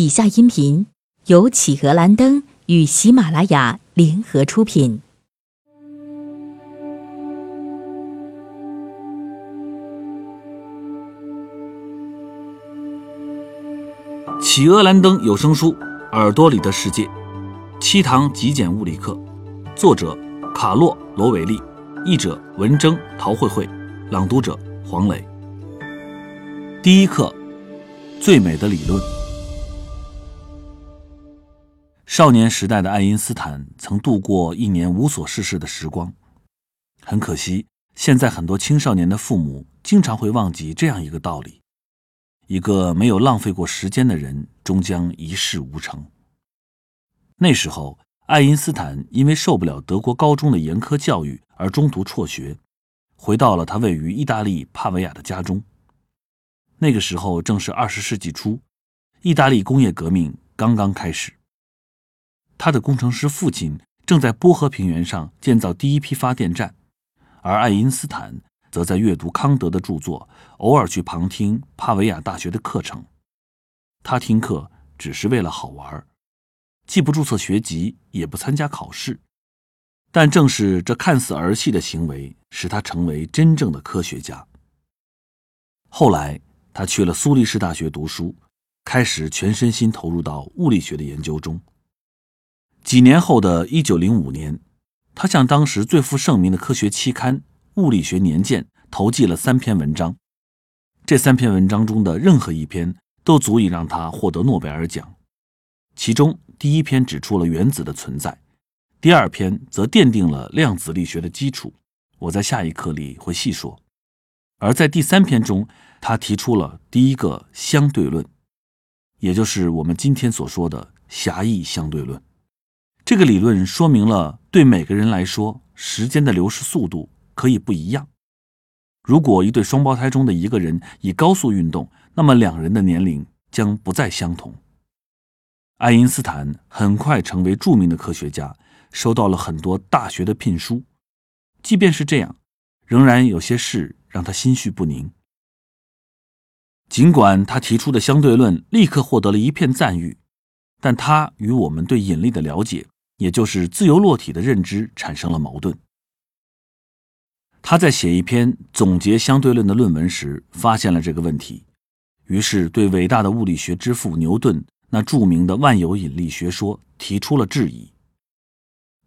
以下音频由企鹅蓝灯与喜马拉雅联合出品。企鹅蓝灯有声书《耳朵里的世界》，七堂极简物理课，作者卡洛·罗韦利，译者文征、陶慧慧，朗读者黄磊。第一课：最美的理论。少年时代的爱因斯坦曾度过一年无所事事的时光。很可惜，现在很多青少年的父母经常会忘记这样一个道理：一个没有浪费过时间的人，终将一事无成。那时候，爱因斯坦因为受不了德国高中的严苛教育而中途辍学，回到了他位于意大利帕维亚的家中。那个时候正是二十世纪初，意大利工业革命刚刚开始。他的工程师父亲正在波河平原上建造第一批发电站，而爱因斯坦则在阅读康德的著作，偶尔去旁听帕维亚大学的课程。他听课只是为了好玩，既不注册学籍，也不参加考试。但正是这看似儿戏的行为，使他成为真正的科学家。后来，他去了苏黎世大学读书，开始全身心投入到物理学的研究中。几年后的一九零五年，他向当时最负盛名的科学期刊《物理学年鉴》投寄了三篇文章。这三篇文章中的任何一篇都足以让他获得诺贝尔奖。其中，第一篇指出了原子的存在，第二篇则奠定了量子力学的基础。我在下一课里会细说。而在第三篇中，他提出了第一个相对论，也就是我们今天所说的狭义相对论。这个理论说明了，对每个人来说，时间的流逝速度可以不一样。如果一对双胞胎中的一个人以高速运动，那么两人的年龄将不再相同。爱因斯坦很快成为著名的科学家，收到了很多大学的聘书。即便是这样，仍然有些事让他心绪不宁。尽管他提出的相对论立刻获得了一片赞誉，但他与我们对引力的了解。也就是自由落体的认知产生了矛盾。他在写一篇总结相对论的论文时，发现了这个问题，于是对伟大的物理学之父牛顿那著名的万有引力学说提出了质疑。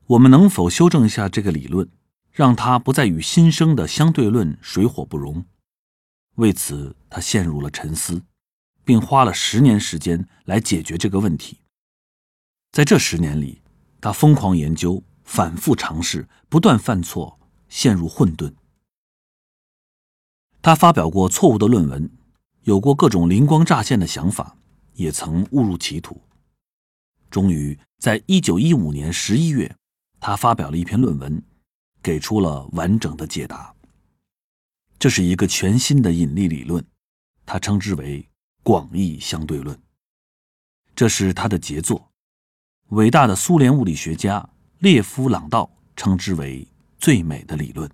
我们能否修正一下这个理论，让它不再与新生的相对论水火不容？为此，他陷入了沉思，并花了十年时间来解决这个问题。在这十年里，他疯狂研究，反复尝试，不断犯错，陷入混沌。他发表过错误的论文，有过各种灵光乍现的想法，也曾误入歧途。终于，在一九一五年十一月，他发表了一篇论文，给出了完整的解答。这是一个全新的引力理论，他称之为广义相对论。这是他的杰作。伟大的苏联物理学家列夫·朗道称之为最美的理论。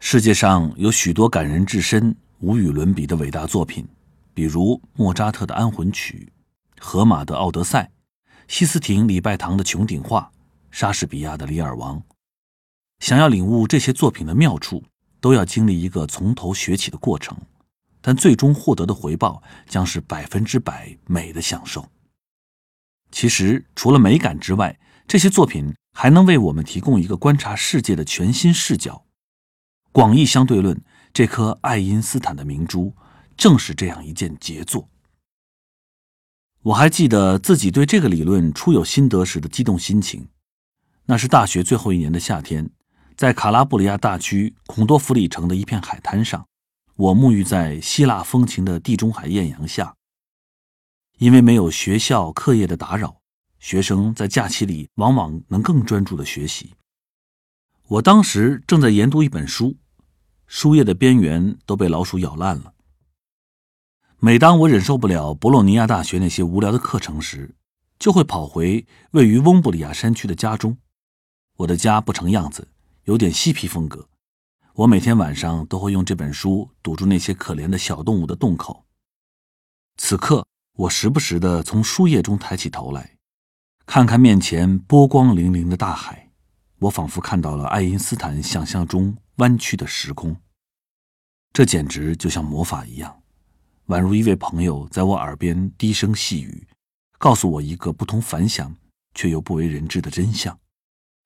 世界上有许多感人至深、无与伦比的伟大作品，比如莫扎特的安魂曲、荷马的《奥德赛》、西斯廷礼拜堂的穹顶画、莎士比亚的《李尔王》。想要领悟这些作品的妙处，都要经历一个从头学起的过程，但最终获得的回报将是百分之百美的享受。其实，除了美感之外，这些作品还能为我们提供一个观察世界的全新视角。广义相对论这颗爱因斯坦的明珠，正是这样一件杰作。我还记得自己对这个理论初有心得时的激动心情。那是大学最后一年的夏天，在卡拉布里亚大区孔多弗里城的一片海滩上，我沐浴在希腊风情的地中海艳阳下。因为没有学校课业的打扰，学生在假期里往往能更专注的学习。我当时正在研读一本书，书页的边缘都被老鼠咬烂了。每当我忍受不了博洛尼亚大学那些无聊的课程时，就会跑回位于翁布里亚山区的家中。我的家不成样子，有点嬉皮风格。我每天晚上都会用这本书堵住那些可怜的小动物的洞口。此刻。我时不时的从书页中抬起头来，看看面前波光粼粼的大海，我仿佛看到了爱因斯坦想象中弯曲的时空。这简直就像魔法一样，宛如一位朋友在我耳边低声细语，告诉我一个不同凡响却又不为人知的真相，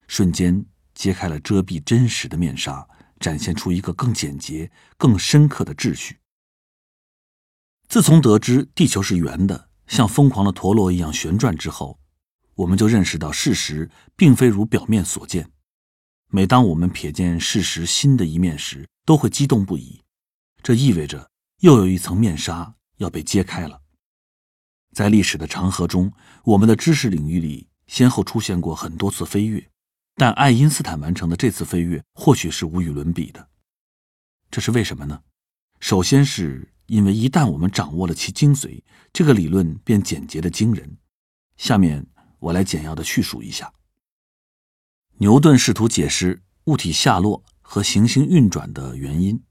瞬间揭开了遮蔽真实的面纱，展现出一个更简洁、更深刻的秩序。自从得知地球是圆的，像疯狂的陀螺一样旋转之后，我们就认识到事实并非如表面所见。每当我们瞥见事实新的一面时，都会激动不已。这意味着又有一层面纱要被揭开了。在历史的长河中，我们的知识领域里先后出现过很多次飞跃，但爱因斯坦完成的这次飞跃或许是无与伦比的。这是为什么呢？首先是因为一旦我们掌握了其精髓，这个理论便简洁的惊人。下面我来简要的叙述一下。牛顿试图解释物体下落和行星运转的原因。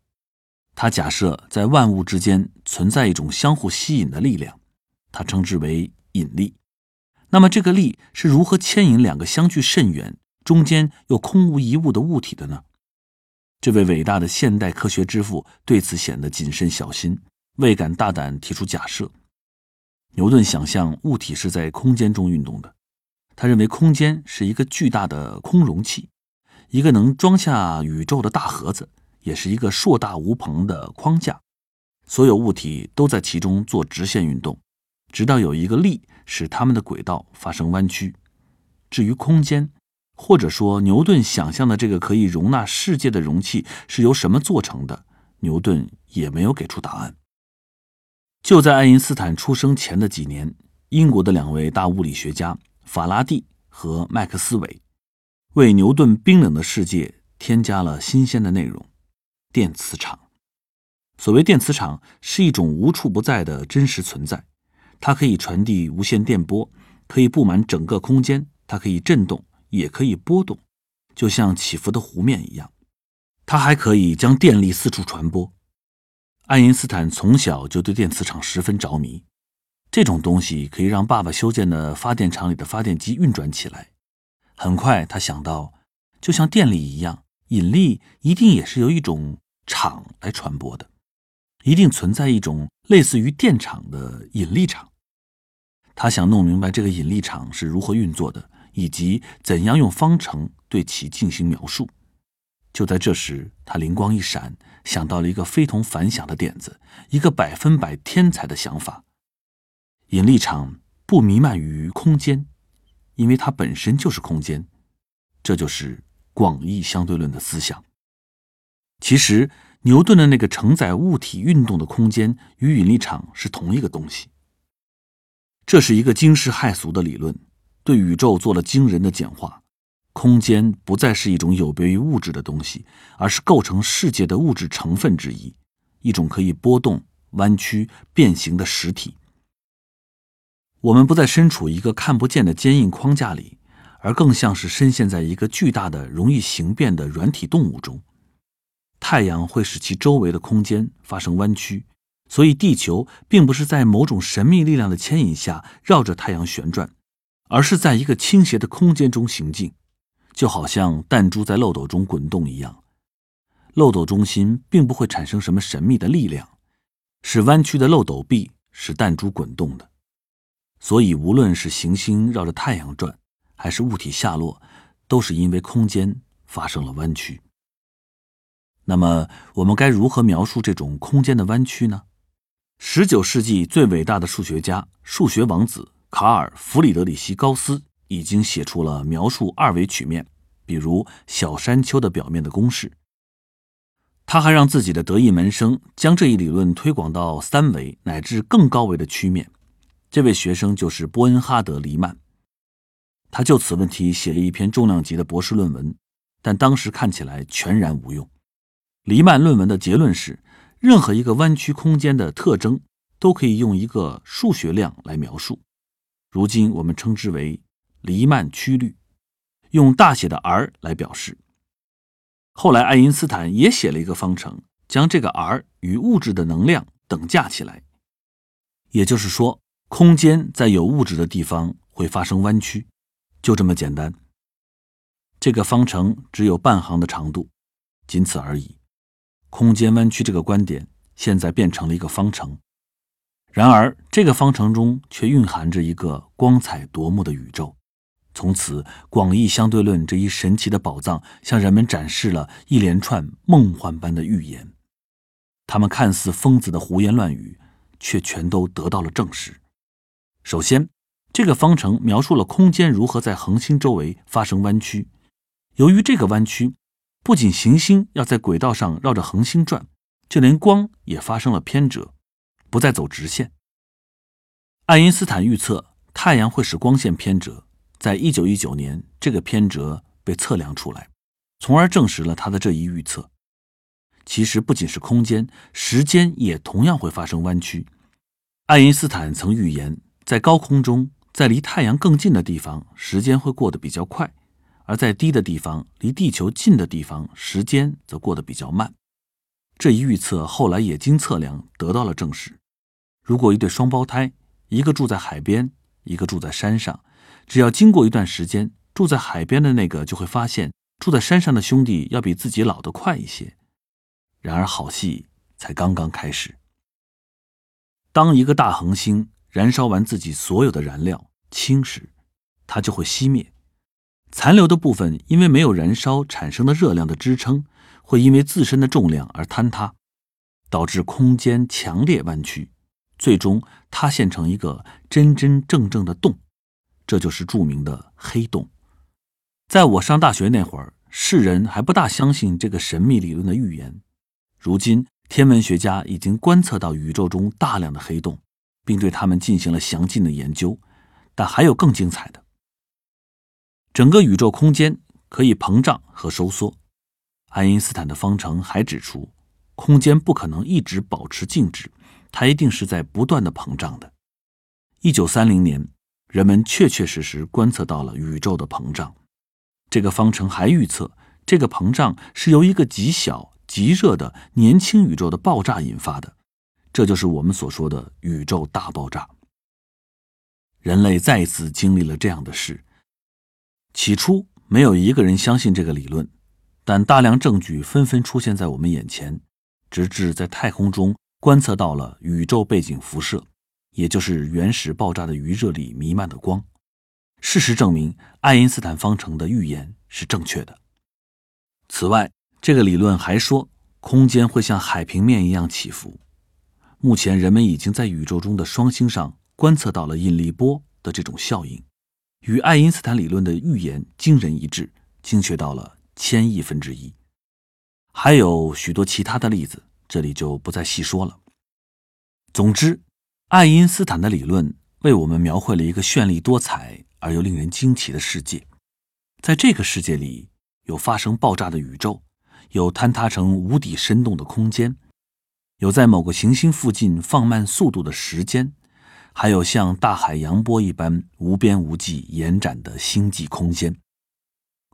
他假设在万物之间存在一种相互吸引的力量，他称之为引力。那么，这个力是如何牵引两个相距甚远、中间又空无一物的物体的呢？这位伟大的现代科学之父对此显得谨慎小心，未敢大胆提出假设。牛顿想象物体是在空间中运动的，他认为空间是一个巨大的空容器，一个能装下宇宙的大盒子。也是一个硕大无朋的框架，所有物体都在其中做直线运动，直到有一个力使它们的轨道发生弯曲。至于空间，或者说牛顿想象的这个可以容纳世界的容器是由什么做成的，牛顿也没有给出答案。就在爱因斯坦出生前的几年，英国的两位大物理学家法拉第和麦克斯韦为牛顿冰冷的世界添加了新鲜的内容。电磁场，所谓电磁场是一种无处不在的真实存在，它可以传递无线电波，可以布满整个空间，它可以震动，也可以波动，就像起伏的湖面一样。它还可以将电力四处传播。爱因斯坦从小就对电磁场十分着迷，这种东西可以让爸爸修建的发电厂里的发电机运转起来。很快，他想到，就像电力一样，引力一定也是由一种。场来传播的，一定存在一种类似于电场的引力场。他想弄明白这个引力场是如何运作的，以及怎样用方程对其进行描述。就在这时，他灵光一闪，想到了一个非同凡响的点子，一个百分百天才的想法：引力场不弥漫于空间，因为它本身就是空间。这就是广义相对论的思想。其实，牛顿的那个承载物体运动的空间与引力场是同一个东西。这是一个惊世骇俗的理论，对宇宙做了惊人的简化。空间不再是一种有别于物质的东西，而是构成世界的物质成分之一，一种可以波动、弯曲、变形的实体。我们不再身处一个看不见的坚硬框架里，而更像是深陷在一个巨大的、容易形变的软体动物中。太阳会使其周围的空间发生弯曲，所以地球并不是在某种神秘力量的牵引下绕着太阳旋转，而是在一个倾斜的空间中行进，就好像弹珠在漏斗中滚动一样。漏斗中心并不会产生什么神秘的力量，是弯曲的漏斗壁使弹珠滚动的。所以，无论是行星绕着太阳转，还是物体下落，都是因为空间发生了弯曲。那么，我们该如何描述这种空间的弯曲呢？十九世纪最伟大的数学家、数学王子卡尔·弗里德里希·高斯已经写出了描述二维曲面，比如小山丘的表面的公式。他还让自己的得意门生将这一理论推广到三维乃至更高维的曲面。这位学生就是波恩哈德·黎曼。他就此问题写了一篇重量级的博士论文，但当时看起来全然无用。黎曼论文的结论是，任何一个弯曲空间的特征都可以用一个数学量来描述。如今我们称之为黎曼曲率，用大写的 R 来表示。后来爱因斯坦也写了一个方程，将这个 R 与物质的能量等价起来。也就是说，空间在有物质的地方会发生弯曲，就这么简单。这个方程只有半行的长度，仅此而已。空间弯曲这个观点现在变成了一个方程，然而这个方程中却蕴含着一个光彩夺目的宇宙。从此，广义相对论这一神奇的宝藏向人们展示了一连串梦幻般的预言。他们看似疯子的胡言乱语，却全都得到了证实。首先，这个方程描述了空间如何在恒星周围发生弯曲。由于这个弯曲，不仅行星要在轨道上绕着恒星转，就连光也发生了偏折，不再走直线。爱因斯坦预测太阳会使光线偏折。在一九一九年，这个偏折被测量出来，从而证实了他的这一预测。其实不仅是空间，时间也同样会发生弯曲。爱因斯坦曾预言，在高空中，在离太阳更近的地方，时间会过得比较快；而在低的地方，离地球近的地方，时间则过得比较慢。这一预测后来也经测量得到了证实。如果一对双胞胎，一个住在海边，一个住在山上，只要经过一段时间，住在海边的那个就会发现，住在山上的兄弟要比自己老得快一些。然而，好戏才刚刚开始。当一个大恒星燃烧完自己所有的燃料氢时，它就会熄灭，残留的部分因为没有燃烧产生的热量的支撑，会因为自身的重量而坍塌，导致空间强烈弯曲，最终塌陷成一个真真正正的洞。这就是著名的黑洞。在我上大学那会儿，世人还不大相信这个神秘理论的预言。如今，天文学家已经观测到宇宙中大量的黑洞，并对它们进行了详尽的研究。但还有更精彩的：整个宇宙空间可以膨胀和收缩。爱因斯坦的方程还指出，空间不可能一直保持静止，它一定是在不断的膨胀的。一九三零年。人们确确实实观测到了宇宙的膨胀。这个方程还预测，这个膨胀是由一个极小、极热的年轻宇宙的爆炸引发的。这就是我们所说的宇宙大爆炸。人类再一次经历了这样的事。起初，没有一个人相信这个理论，但大量证据纷纷出现在我们眼前，直至在太空中观测到了宇宙背景辐射。也就是原始爆炸的余热里弥漫的光。事实证明，爱因斯坦方程的预言是正确的。此外，这个理论还说，空间会像海平面一样起伏。目前，人们已经在宇宙中的双星上观测到了引力波的这种效应，与爱因斯坦理论的预言惊人一致，精确到了千亿分之一。还有许多其他的例子，这里就不再细说了。总之。爱因斯坦的理论为我们描绘了一个绚丽多彩而又令人惊奇的世界。在这个世界里，有发生爆炸的宇宙，有坍塌成无底深洞的空间，有在某个行星附近放慢速度的时间，还有像大海洋波一般无边无际延展的星际空间。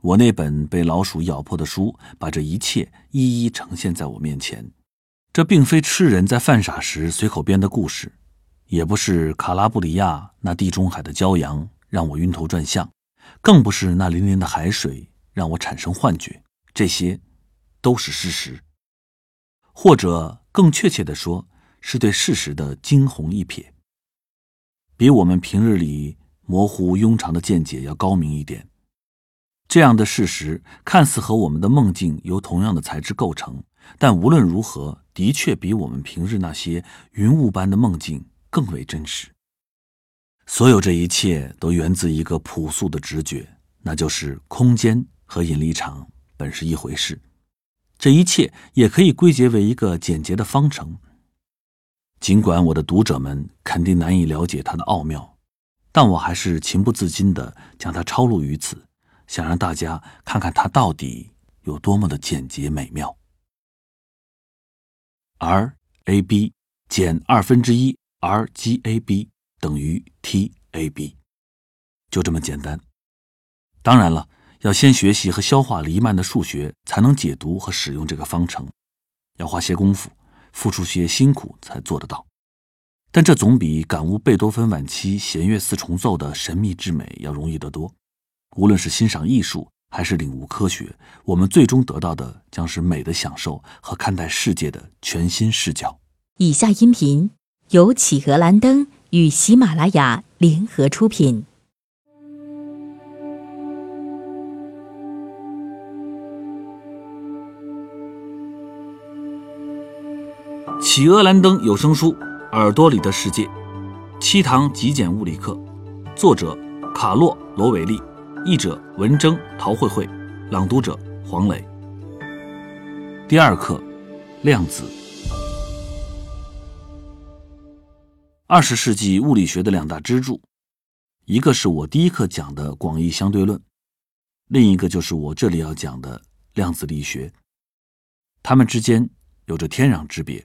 我那本被老鼠咬破的书，把这一切一一呈现在我面前。这并非痴人在犯傻时随口编的故事。也不是卡拉布里亚那地中海的骄阳让我晕头转向，更不是那粼粼的海水让我产生幻觉，这些都是事实，或者更确切的说，是对事实的惊鸿一瞥，比我们平日里模糊庸常的见解要高明一点。这样的事实看似和我们的梦境由同样的材质构成，但无论如何，的确比我们平日那些云雾般的梦境。更为真实。所有这一切都源自一个朴素的直觉，那就是空间和引力场本是一回事。这一切也可以归结为一个简洁的方程。尽管我的读者们肯定难以了解它的奥妙，但我还是情不自禁地将它抄录于此，想让大家看看它到底有多么的简洁美妙。R a b 减二分之一。r g a b 等于 t a b，就这么简单。当然了，要先学习和消化黎曼的数学，才能解读和使用这个方程，要花些功夫，付出些辛苦才做得到。但这总比感悟贝多芬晚期弦乐四重奏的神秘之美要容易得多。无论是欣赏艺术，还是领悟科学，我们最终得到的将是美的享受和看待世界的全新视角。以下音频由企鹅蓝灯与喜马拉雅联合出品。企鹅蓝灯有声书《耳朵里的世界》，七堂极简物理课，作者卡洛·罗韦利，译者文征、陶慧慧，朗读者黄磊。第二课，量子。二十世纪物理学的两大支柱，一个是我第一课讲的广义相对论，另一个就是我这里要讲的量子力学。它们之间有着天壤之别。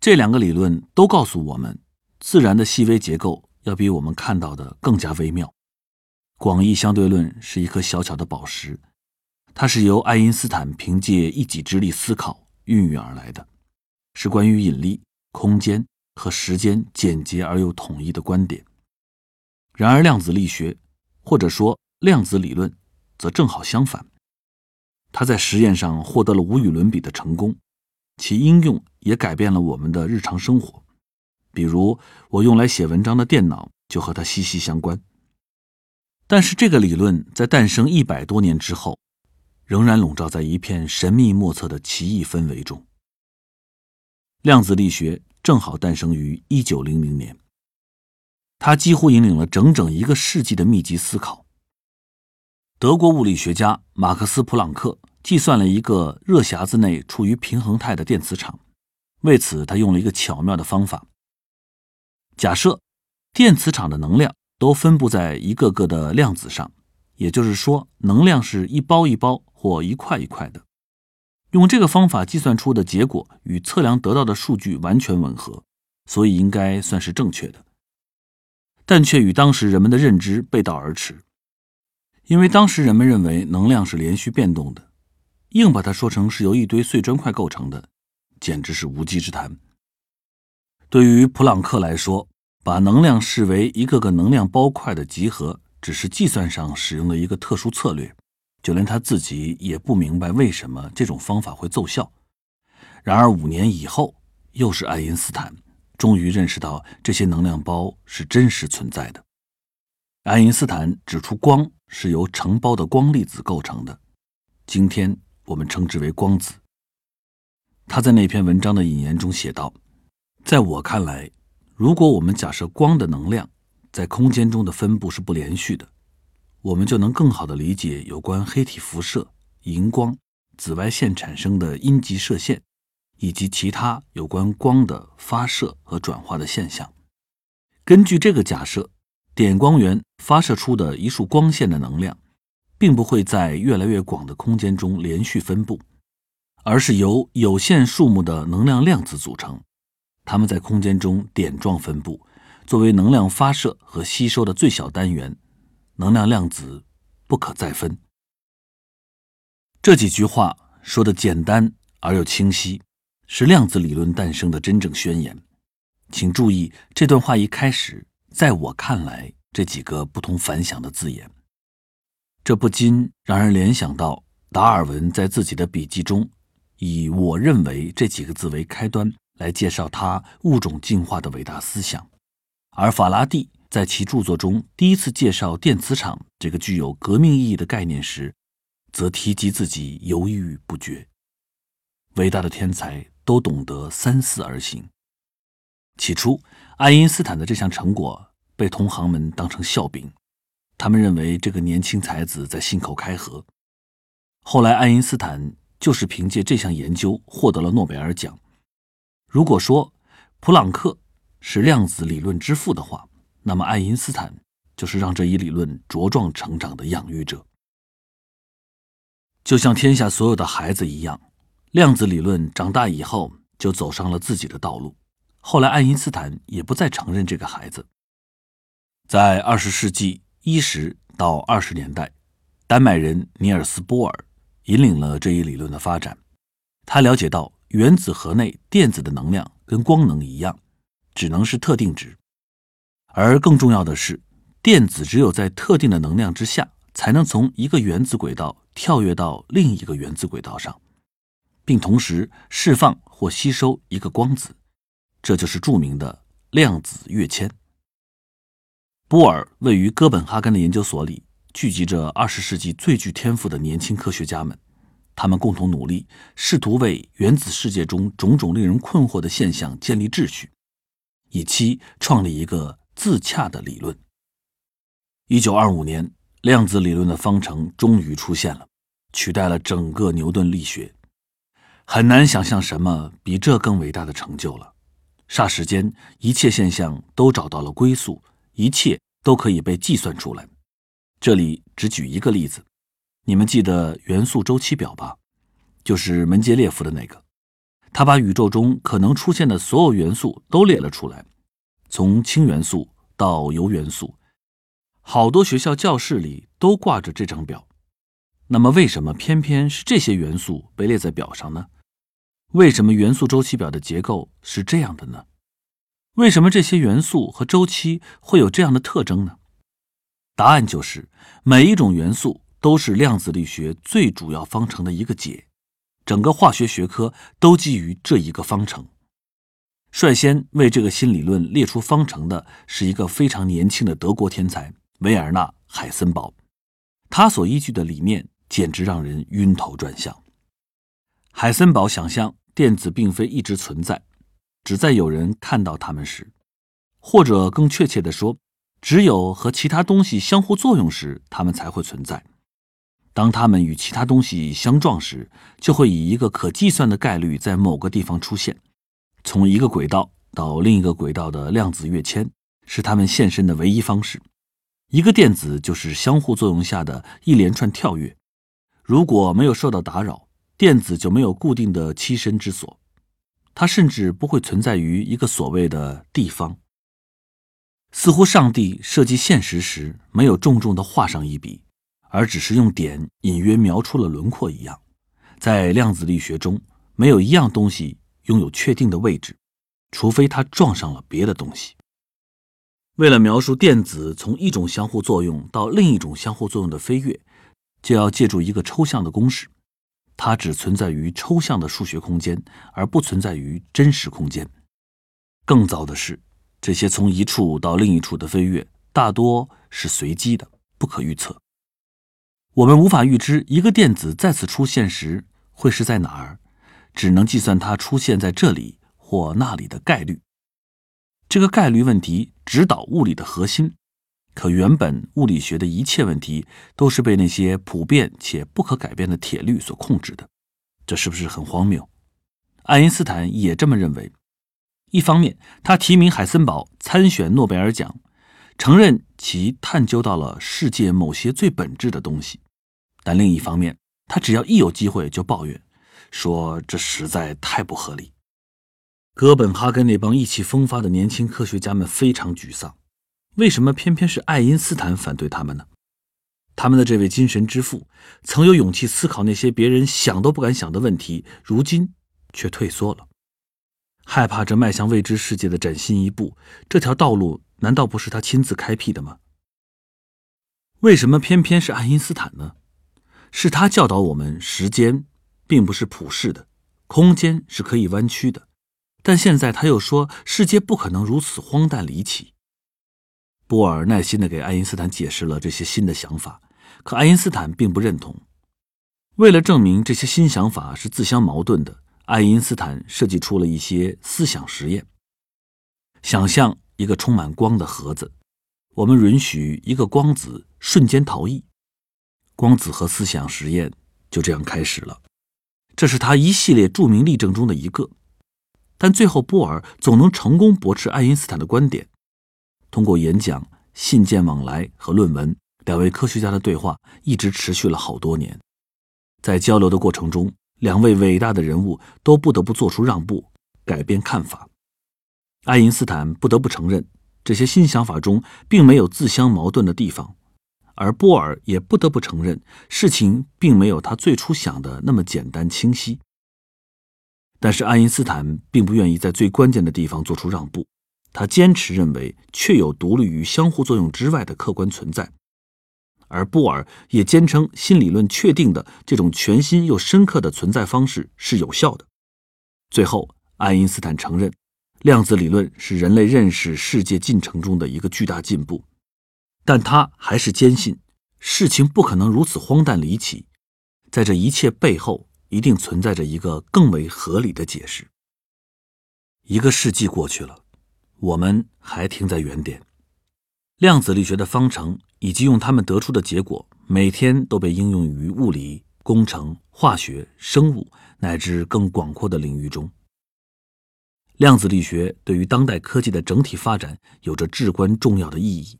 这两个理论都告诉我们，自然的细微结构要比我们看到的更加微妙。广义相对论是一颗小巧的宝石，它是由爱因斯坦凭借一己之力思考孕育而来的，是关于引力、空间和时间简洁而又统一的观点。然而，量子力学或者说量子理论则正好相反，它在实验上获得了无与伦比的成功。其应用也改变了我们的日常生活，比如我用来写文章的电脑就和它息息相关。但是这个理论在诞生一百多年之后，仍然笼罩在一片神秘莫测的奇异氛围中。量子力学正好诞生于一九零零年，它几乎引领了整整一个世纪的密集思考。德国物理学家马克思·普朗克。计算了一个热匣子内处于平衡态的电磁场，为此他用了一个巧妙的方法。假设电磁场的能量都分布在一个个的量子上，也就是说，能量是一包一包或一块一块的。用这个方法计算出的结果与测量得到的数据完全吻合，所以应该算是正确的，但却与当时人们的认知背道而驰，因为当时人们认为能量是连续变动的。硬把它说成是由一堆碎砖块构成的，简直是无稽之谈。对于普朗克来说，把能量视为一个个能量包块的集合，只是计算上使用的一个特殊策略，就连他自己也不明白为什么这种方法会奏效。然而五年以后，又是爱因斯坦终于认识到这些能量包是真实存在的。爱因斯坦指出，光是由成包的光粒子构成的。今天。我们称之为光子。他在那篇文章的引言中写道：“在我看来，如果我们假设光的能量在空间中的分布是不连续的，我们就能更好的理解有关黑体辐射、荧光、紫外线产生的阴极射线，以及其他有关光的发射和转化的现象。根据这个假设，点光源发射出的一束光线的能量。”并不会在越来越广的空间中连续分布，而是由有限数目的能量量子组成，它们在空间中点状分布，作为能量发射和吸收的最小单元，能量量子不可再分。这几句话说的简单而又清晰，是量子理论诞生的真正宣言。请注意这段话一开始，在我看来这几个不同凡响的字眼。这不禁让人联想到达尔文在自己的笔记中，以“我认为”这几个字为开端来介绍他物种进化的伟大思想，而法拉第在其著作中第一次介绍电磁场这个具有革命意义的概念时，则提及自己犹豫不决。伟大的天才都懂得三思而行。起初，爱因斯坦的这项成果被同行们当成笑柄。他们认为这个年轻才子在信口开河。后来，爱因斯坦就是凭借这项研究获得了诺贝尔奖。如果说普朗克是量子理论之父的话，那么爱因斯坦就是让这一理论茁壮成长的养育者。就像天下所有的孩子一样，量子理论长大以后就走上了自己的道路。后来，爱因斯坦也不再承认这个孩子。在二十世纪。一十到二十年代，丹麦人尼尔斯·波尔引领了这一理论的发展。他了解到原子核内电子的能量跟光能一样，只能是特定值。而更重要的是，电子只有在特定的能量之下，才能从一个原子轨道跳跃到另一个原子轨道上，并同时释放或吸收一个光子。这就是著名的量子跃迁。波尔位于哥本哈根的研究所里，聚集着二十世纪最具天赋的年轻科学家们。他们共同努力，试图为原子世界中种种令人困惑的现象建立秩序，以期创立一个自洽的理论。一九二五年，量子理论的方程终于出现了，取代了整个牛顿力学。很难想象什么比这更伟大的成就了。霎时间，一切现象都找到了归宿，一切都可以被计算出来。这里只举一个例子。你们记得元素周期表吧？就是门捷列夫的那个，他把宇宙中可能出现的所有元素都列了出来，从氢元素到铀元素，好多学校教室里都挂着这张表。那么，为什么偏偏是这些元素被列在表上呢？为什么元素周期表的结构是这样的呢？为什么这些元素和周期会有这样的特征呢？答案就是每一种元素。都是量子力学最主要方程的一个解，整个化学学科都基于这一个方程。率先为这个新理论列出方程的是一个非常年轻的德国天才维尔纳·海森堡，他所依据的理念简直让人晕头转向。海森堡想象电子并非一直存在，只在有人看到它们时，或者更确切地说，只有和其他东西相互作用时，它们才会存在。当它们与其他东西相撞时，就会以一个可计算的概率在某个地方出现。从一个轨道到另一个轨道的量子跃迁是它们现身的唯一方式。一个电子就是相互作用下的一连串跳跃。如果没有受到打扰，电子就没有固定的栖身之所，它甚至不会存在于一个所谓的地方。似乎上帝设计现实时没有重重地画上一笔。而只是用点隐约描出了轮廓一样，在量子力学中，没有一样东西拥有确定的位置，除非它撞上了别的东西。为了描述电子从一种相互作用到另一种相互作用的飞跃，就要借助一个抽象的公式，它只存在于抽象的数学空间，而不存在于真实空间。更糟的是，这些从一处到另一处的飞跃大多是随机的，不可预测。我们无法预知一个电子再次出现时会是在哪儿，只能计算它出现在这里或那里的概率。这个概率问题指导物理的核心，可原本物理学的一切问题都是被那些普遍且不可改变的铁律所控制的。这是不是很荒谬？爱因斯坦也这么认为。一方面，他提名海森堡参选诺贝尔奖，承认其探究到了世界某些最本质的东西。但另一方面，他只要一有机会就抱怨，说这实在太不合理。哥本哈根那帮意气风发的年轻科学家们非常沮丧，为什么偏偏是爱因斯坦反对他们呢？他们的这位精神之父曾有勇气思考那些别人想都不敢想的问题，如今却退缩了，害怕这迈向未知世界的崭新一步。这条道路难道不是他亲自开辟的吗？为什么偏偏是爱因斯坦呢？是他教导我们，时间并不是普世的，空间是可以弯曲的。但现在他又说，世界不可能如此荒诞离奇。波尔耐心地给爱因斯坦解释了这些新的想法，可爱因斯坦并不认同。为了证明这些新想法是自相矛盾的，爱因斯坦设计出了一些思想实验。想象一个充满光的盒子，我们允许一个光子瞬间逃逸。光子和思想实验就这样开始了，这是他一系列著名例证中的一个。但最后，波尔总能成功驳斥爱因斯坦的观点。通过演讲、信件往来和论文，两位科学家的对话一直持续了好多年。在交流的过程中，两位伟大的人物都不得不做出让步，改变看法。爱因斯坦不得不承认，这些新想法中并没有自相矛盾的地方。而波尔也不得不承认，事情并没有他最初想的那么简单清晰。但是爱因斯坦并不愿意在最关键的地方做出让步，他坚持认为确有独立于相互作用之外的客观存在，而波尔也坚称新理论确定的这种全新又深刻的存在方式是有效的。最后，爱因斯坦承认，量子理论是人类认识世界进程中的一个巨大进步，但他还是坚信事情不可能如此荒诞离奇，在这一切背后一定存在着一个更为合理的解释。一个世纪过去了。我们还停在原点，量子力学的方程以及用它们得出的结果，每天都被应用于物理、工程、化学、生物乃至更广阔的领域中。量子力学对于当代科技的整体发展有着至关重要的意义。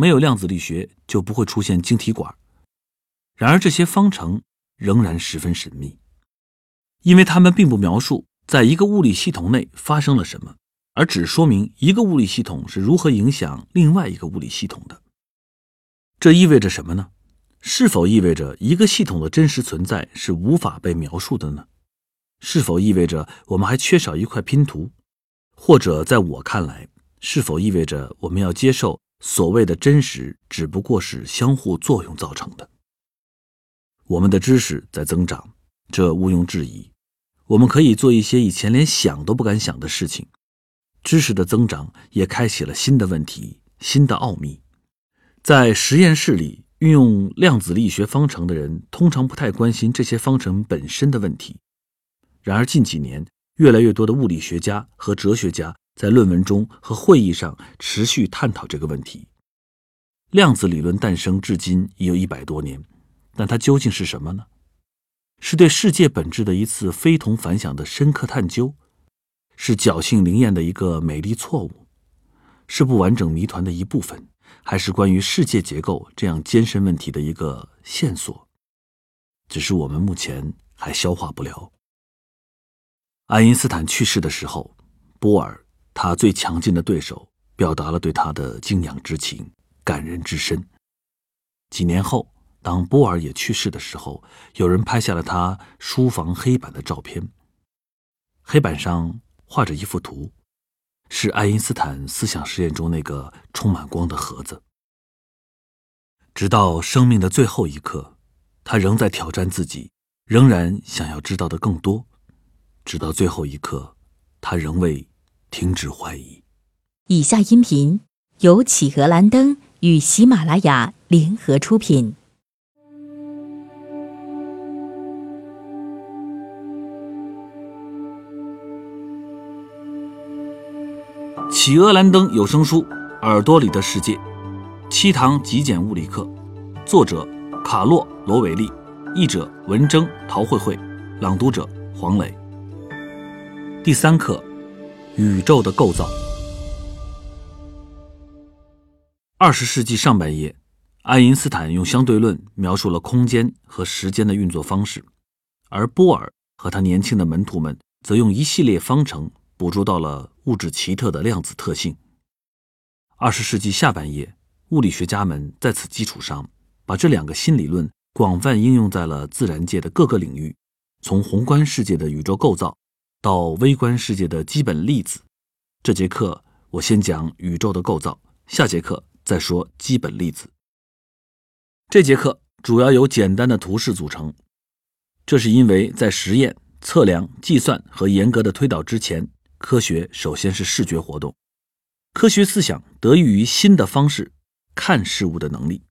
没有量子力学，就不会出现晶体管。然而，这些方程仍然十分神秘，因为它们并不描述在一个物理系统内发生了什么。而只说明一个物理系统是如何影响另外一个物理系统的。这意味着什么呢？是否意味着一个系统的真实存在是无法被描述的呢？是否意味着我们还缺少一块拼图？或者在我看来，是否意味着我们要接受所谓的真实只不过是相互作用造成的？我们的知识在增长，这毋庸置疑。我们可以做一些以前连想都不敢想的事情。知识的增长也开启了新的问题、新的奥秘。在实验室里运用量子力学方程的人，通常不太关心这些方程本身的问题。然而，近几年，越来越多的物理学家和哲学家在论文中和会议上持续探讨这个问题。量子理论诞生至今已有一百多年，但它究竟是什么呢？是对世界本质的一次非同凡响的深刻探究。是侥幸灵验的一个美丽错误，是不完整谜团的一部分，还是关于世界结构这样艰深问题的一个线索？只是我们目前还消化不了。爱因斯坦去世的时候，波尔他最强劲的对手表达了对他的敬仰之情、感人至深。几年后，当波尔也去世的时候，有人拍下了他书房黑板的照片，黑板上。画着一幅图，是爱因斯坦思想实验中那个充满光的盒子。直到生命的最后一刻，他仍在挑战自己，仍然想要知道的更多。直到最后一刻，他仍未停止怀疑。以下音频由企鹅蓝灯与喜马拉雅联合出品。企鹅蓝灯有声书《耳朵里的世界》，七堂极简物理课，作者卡洛·罗韦利，译者文征、陶慧慧，朗读者黄磊。第三课：宇宙的构造。二十世纪上半叶，爱因斯坦用相对论描述了空间和时间的运作方式，而波尔和他年轻的门徒们则用一系列方程。捕捉到了物质奇特的量子特性。二十世纪下半叶，物理学家们在此基础上，把这两个新理论广泛应用在了自然界的各个领域，从宏观世界的宇宙构造，到微观世界的基本粒子。这节课我先讲宇宙的构造，下节课再说基本粒子。这节课主要由简单的图示组成，这是因为在实验、测量、计算和严格的推导之前。科学首先是视觉活动，科学思想得益于新的方式看事物的能力。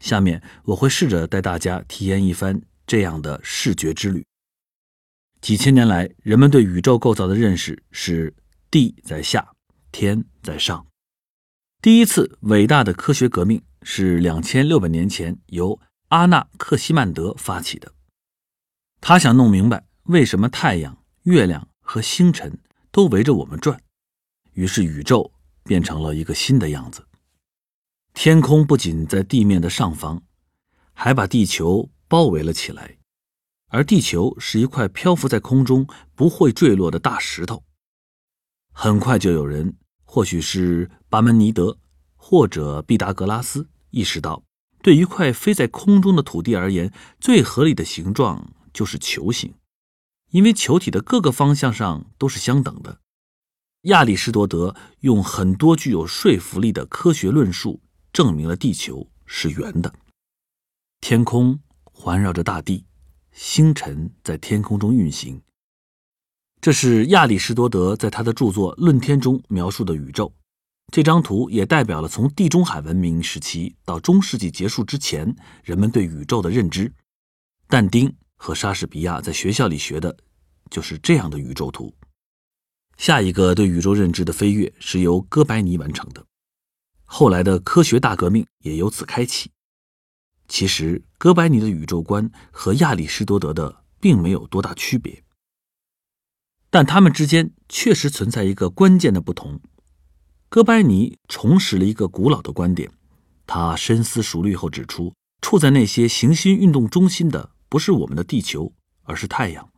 下面我会试着带大家体验一番这样的视觉之旅。几千年来，人们对宇宙构造的认识是地在下，天在上。第一次伟大的科学革命是两千六百年前由阿纳克西曼德发起的，他想弄明白为什么太阳、月亮和星辰。都围着我们转，于是宇宙变成了一个新的样子。天空不仅在地面的上方，还把地球包围了起来，而地球是一块漂浮在空中不会坠落的大石头。很快就有人，或许是巴门尼德或者毕达哥拉斯，意识到，对一块飞在空中的土地而言，最合理的形状就是球形。因为球体的各个方向上都是相等的，亚里士多德用很多具有说服力的科学论述证明了地球是圆的。天空环绕着大地，星辰在天空中运行。这是亚里士多德在他的著作《论天》中描述的宇宙。这张图也代表了从地中海文明时期到中世纪结束之前人们对宇宙的认知。但丁和莎士比亚在学校里学的就是这样的宇宙图。下一个对宇宙认知的飞跃是由哥白尼完成的，后来的科学大革命也由此开启。其实，哥白尼的宇宙观和亚里士多德的并没有多大区别，但他们之间确实存在一个关键的不同。哥白尼重拾了一个古老的观点，他深思熟虑后指出，处在那些行星运动中心的不是我们的地球，而是太阳。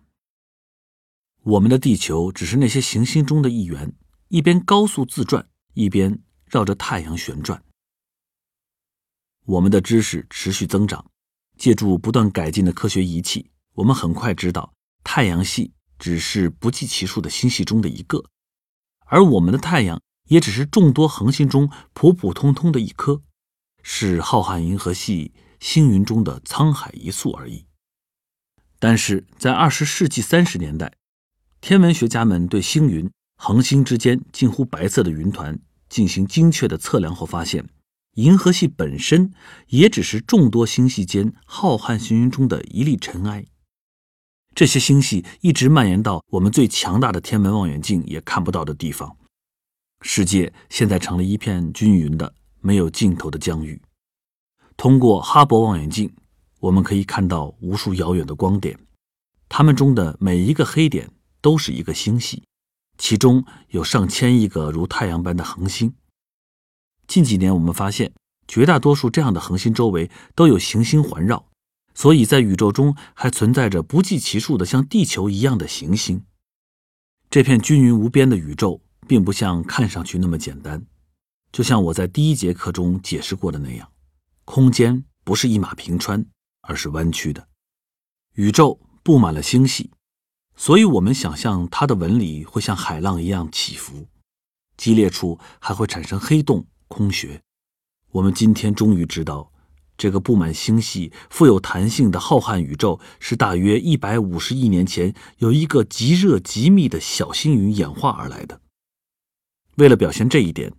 我们的地球只是那些行星中的一员，一边高速自转，一边绕着太阳旋转。我们的知识持续增长，借助不断改进的科学仪器，我们很快知道太阳系只是不计其数的星系中的一个，而我们的太阳也只是众多恒星中普普通通的一颗，是浩瀚银河系星云中的沧海一粟而已。但是在二十世纪三十年代，天文学家们对星云、恒星之间近乎白色的云团进行精确的测量后发现。银河系本身也只是众多星系间浩瀚星云中的一粒尘埃，这些星系一直蔓延到我们最强大的天文望远镜也看不到的地方。世界现在成了一片均匀的、没有尽头的疆域。通过哈勃望远镜，我们可以看到无数遥远的光点，它们中的每一个黑点都是一个星系，其中有上千亿个如太阳般的恒星。近几年，我们发现绝大多数这样的恒星周围都有行星环绕，所以在宇宙中还存在着不计其数的像地球一样的行星。这片均匀无边的宇宙，并不像看上去那么简单。就像我在第一节课中解释过的那样，空间不是一马平川，而是弯曲的。宇宙布满了星系，所以我们想象它的纹理会像海浪一样起伏，激烈处还会产生黑洞。空穴，我们今天终于知道，这个布满星系、富有弹性的浩瀚宇宙，是大约一百五十亿年前由一个极热极密的小星云演化而来的。为了表现这一点，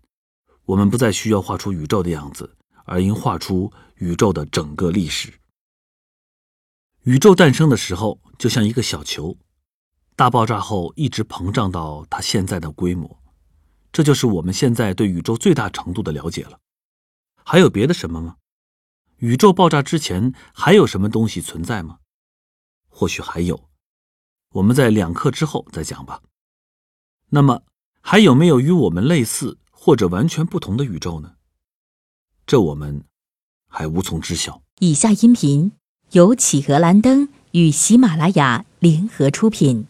我们不再需要画出宇宙的样子，而应画出宇宙的整个历史。宇宙诞生的时候就像一个小球，大爆炸后一直膨胀到它现在的规模。这就是我们现在对宇宙最大程度的了解了。还有别的什么吗？宇宙爆炸之前还有什么东西存在吗？或许还有，我们在两课之后再讲吧。那么，还有没有与我们类似或者完全不同的宇宙呢？这我们还无从知晓。以下音频由企鹅蓝灯与喜马拉雅联合出品。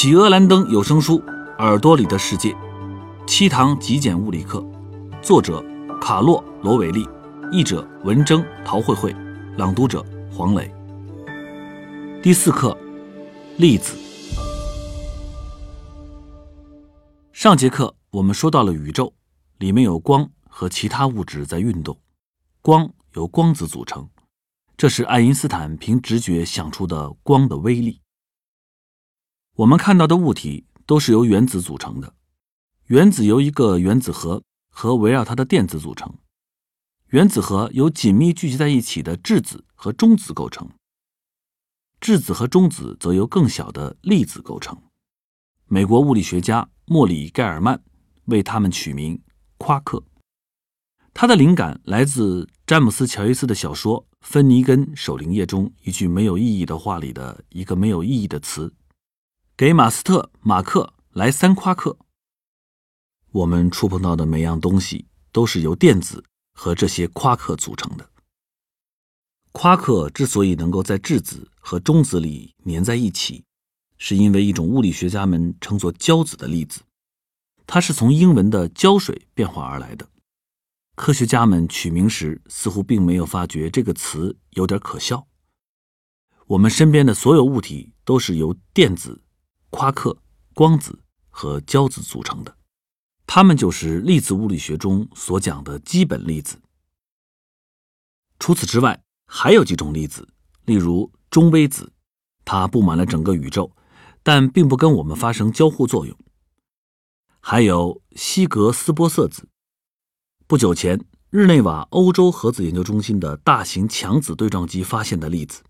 企鹅蓝灯有声书《耳朵里的世界》，七堂极简物理课，作者卡洛·罗韦利，译者文征、陶慧慧，朗读者黄磊。第四课，粒子。上节课我们说到了宇宙，里面有光和其他物质在运动，光由光子组成，这是爱因斯坦凭直觉想出的光的威力。我们看到的物体都是由原子组成的，原子由一个原子核和围绕它的电子组成，原子核由紧密聚集在一起的质子和中子构成，质子和中子则由更小的粒子构成。美国物理学家莫里·盖尔曼为它们取名夸克，他的灵感来自詹姆斯·乔伊斯的小说《芬尼根守灵夜》中一句没有意义的话里的一个没有意义的词。给马斯特马克来三夸克。我们触碰到的每样东西都是由电子和这些夸克组成的。夸克之所以能够在质子和中子里粘在一起，是因为一种物理学家们称作胶子的粒子，它是从英文的胶水变化而来的。科学家们取名时似乎并没有发觉这个词有点可笑。我们身边的所有物体都是由电子、夸克、光子和胶子组成的，它们就是粒子物理学中所讲的基本粒子。除此之外，还有几种粒子，例如中微子，它布满了整个宇宙，但并不跟我们发生交互作用。还有希格斯玻色子。不久前，日内瓦欧洲核子研究中心的大型强子对撞机发现的粒子，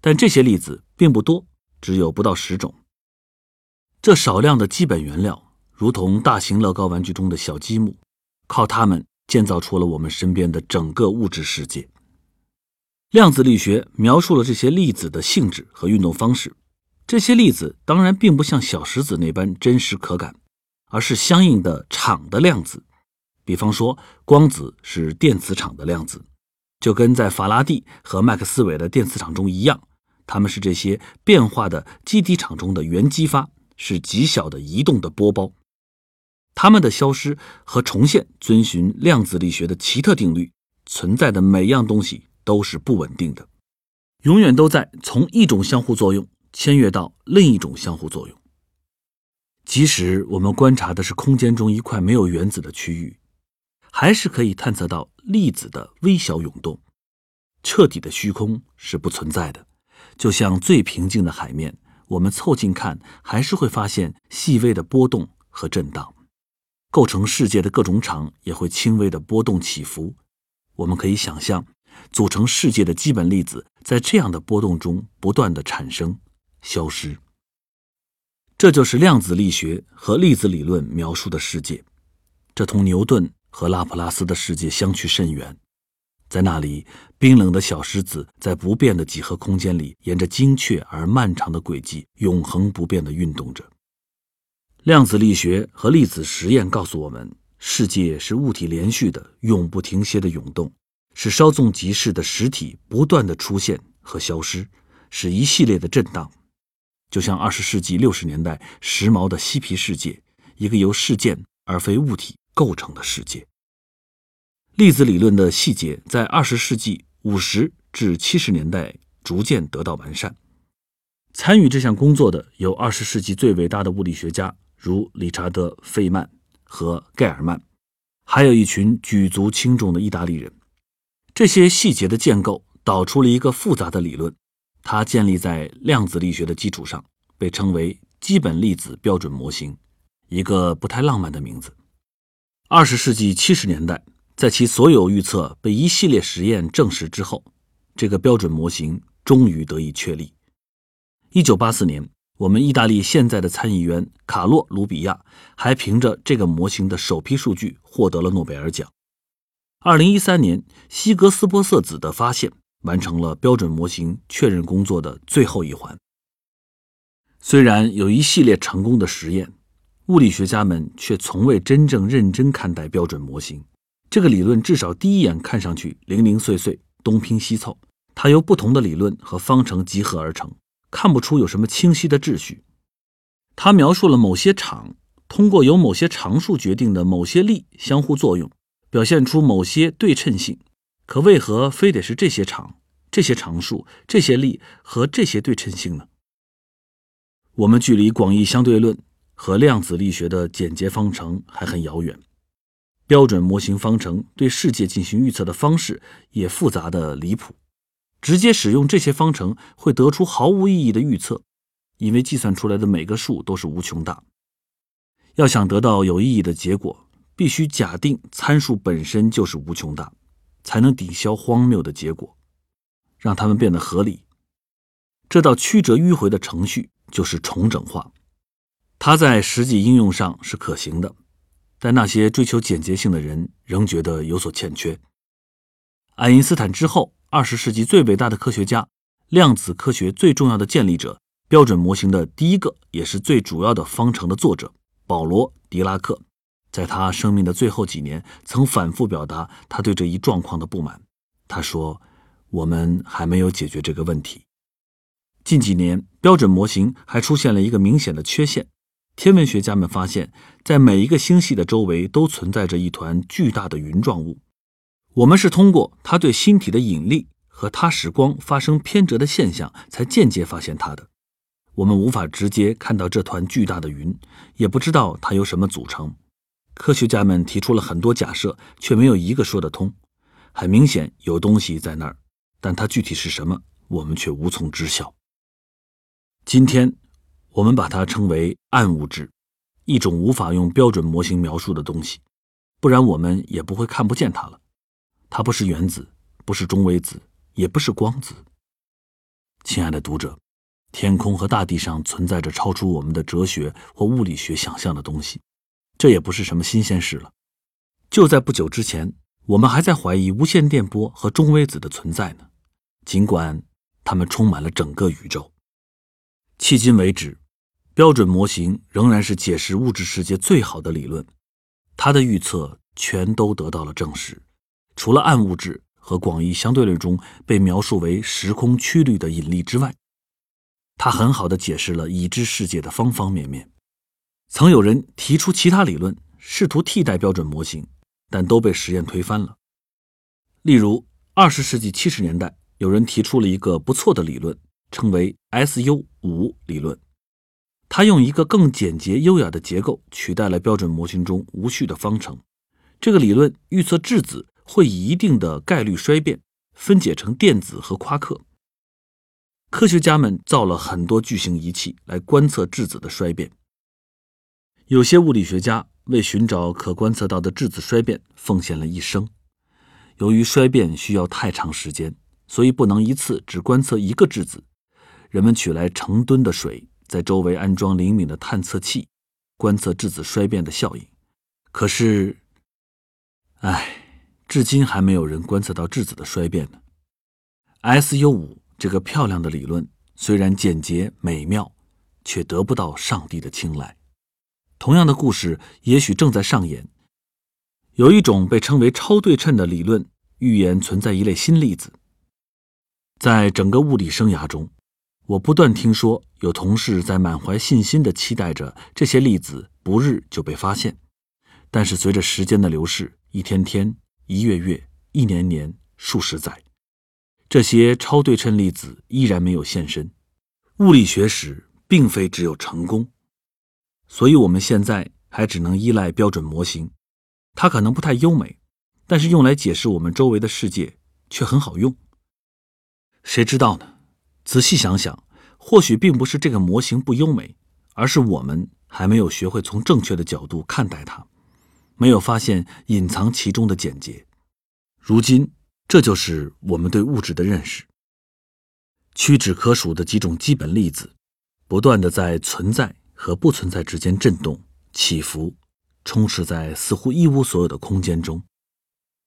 但这些粒子并不多，只有不到十种。这少量的基本原料，如同大型乐高玩具中的小积木，靠它们。建造出了我们身边的整个物质世界。量子力学描述了这些粒子的性质和运动方式。这些粒子当然并不像小石子那般真实可感，而是相应的场的量子。比方说，光子是电磁场的量子，就跟在法拉第和麦克斯韦的电磁场中一样，它们是这些变化的基底场中的原激发，是极小的移动的波包。它们的消失和重现遵循量子力学的奇特定律，存在的每样东西都是不稳定的，永远都在从一种相互作用迁越到另一种相互作用。即使我们观察的是空间中一块没有原子的区域，还是可以探测到粒子的微小涌动。彻底的虚空是不存在的，就像最平静的海面，我们凑近看，还是会发现细微的波动和震荡。构成世界的各种场也会轻微的波动起伏。我们可以想象，组成世界的基本粒子在这样的波动中不断的产生、消失。这就是量子力学和粒子理论描述的世界。这同牛顿和拉普拉斯的世界相去甚远。在那里，冰冷的小石子在不变的几何空间里，沿着精确而漫长的轨迹，永恒不变地运动着。量子力学和粒子实验告诉我们，世界是物体连续的、永不停歇的涌动，是稍纵即逝的实体不断的出现和消失，是一系列的震荡，就像二十世纪六十年代时髦的嬉皮世界，一个由事件而非物体构成的世界。粒子理论的细节在二十世纪五十至七十年代逐渐得到完善。参与这项工作的有二十世纪最伟大的物理学家。如理查德·费曼和盖尔曼，还有一群举足轻重的意大利人。这些细节的建构导出了一个复杂的理论，它建立在量子力学的基础上，被称为基本粒子标准模型，一个不太浪漫的名字。二十世纪七十年代，在其所有预测被一系列实验证实之后，这个标准模型终于得以确立。一九八四年。我们意大利现在的参议员卡洛·卢比亚还凭着这个模型的首批数据获得了诺贝尔奖。二零一三年，希格斯玻色子的发现完成了标准模型确认工作的最后一环。虽然有一系列成功的实验，物理学家们却从未真正认真看待标准模型。这个理论至少第一眼看上去零零碎碎、东拼西凑，它由不同的理论和方程集合而成。看不出有什么清晰的秩序。它描述了某些场通过由某些常数决定的某些力相互作用，表现出某些对称性。可为何非得是这些场、这些常数、这些力和这些对称性呢？我们距离广义相对论和量子力学的简洁方程还很遥远。标准模型方程对世界进行预测的方式也复杂的离谱。直接使用这些方程会得出毫无意义的预测，因为计算出来的每个数都是无穷大。要想得到有意义的结果，必须假定参数本身就是无穷大，才能抵消荒谬的结果，让它们变得合理。这道曲折迂回的程序就是重整化，它在实际应用上是可行的，但那些追求简洁性的人仍觉得有所欠缺。爱因斯坦之后。二十世纪最伟大的科学家，量子科学最重要的建立者，标准模型的第一个也是最主要的方程的作者保罗·狄拉克，在他生命的最后几年，曾反复表达他对这一状况的不满。他说：“我们还没有解决这个问题。”近几年，标准模型还出现了一个明显的缺陷：天文学家们发现，在每一个星系的周围都存在着一团巨大的云状物。我们是通过它对星体的引力和它使光发生偏折的现象，才间接发现它的。我们无法直接看到这团巨大的云，也不知道它由什么组成。科学家们提出了很多假设，却没有一个说得通。很明显，有东西在那儿，但它具体是什么，我们却无从知晓。今天。我们把它称为暗物质，一种无法用标准模型描述的东西，不然我们也不会看不见它了。它不是原子，不是中微子，也不是光子。亲爱的读者，天空和大地上存在着超出我们的哲学或物理学想象的东西，这也不是什么新鲜事了。就在不久之前，我们还在怀疑无线电波和中微子的存在呢，尽管它们充满了整个宇宙。迄今为止。标准模型仍然是解释物质世界最好的理论，它的预测全都得到了证实。除了暗物质和广义相对论中被描述为时空曲率的引力之外，它很好的解释了已知世界的方方面面。曾有人提出其他理论，试图替代标准模型，但都被实验推翻了。例如，二十世纪七十年代，有人提出了一个不错的理论，称为 SU 五理论。它用一个更简洁优雅的结构取代了标准模型中无序的方程。这个理论预测质子会以一定的概率衰变，分解成电子和夸克。科学家们造了很多巨型仪器来观测质子的衰变。有些物理学家为寻找可观测到的质子衰变奉献了一生。由于衰变需要太长时间，所以不能一次只观测一个质子。人们取来成吨的水。在周围安装灵敏的探测器，观测质子衰变的效应。可是，唉，至今还没有人观测到质子的衰变呢。SU 五这个漂亮的理论虽然简洁美妙，却得不到上帝的青睐。同样的故事也许正在上演。有一种被称为超对称的理论，预言存在一类新粒子。在整个物理生涯中。我不断听说有同事在满怀信心地期待着这些粒子不日就被发现，但是随着时间的流逝，一天天、一月月、一年年、数十载，这些超对称粒子依然没有现身。物理学史并非只有成功，所以我们现在还只能依赖标准模型。它可能不太优美，但是用来解释我们周围的世界却很好用。谁知道呢？仔细想想，或许并不是这个模型不优美，而是我们还没有学会从正确的角度看待它，没有发现隐藏其中的简洁。如今，这就是我们对物质的认识：屈指可数的几种基本粒子，不断的在存在和不存在之间震动、起伏，充斥在似乎一无所有的空间中。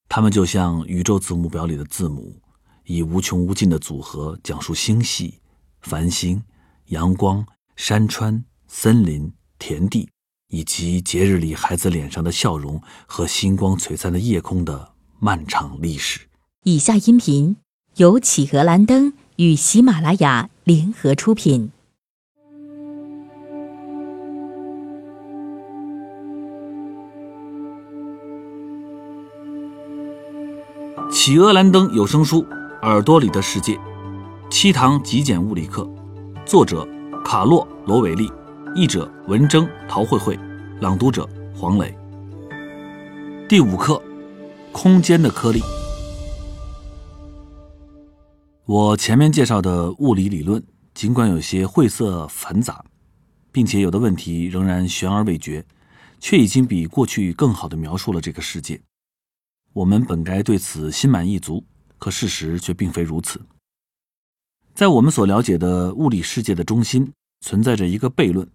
它们就像宇宙字母表里的字母。以无穷无尽的组合讲述星系、繁星、阳光、山川、森林、田地，以及节日里孩子脸上的笑容和星光璀璨的夜空的漫长历史。以下音频由企鹅蓝灯与喜马拉雅联合出品。企鹅蓝灯有声书。耳朵里的世界，七堂极简物理课，作者卡洛·罗韦利，译者文征、陶慧慧，朗读者黄磊。第五课，空间的颗粒。我前面介绍的物理理论，尽管有些晦涩繁杂，并且有的问题仍然悬而未决，却已经比过去更好的描述了这个世界。我们本该对此心满意足。可事实却并非如此。在我们所了解的物理世界的中心，存在着一个悖论。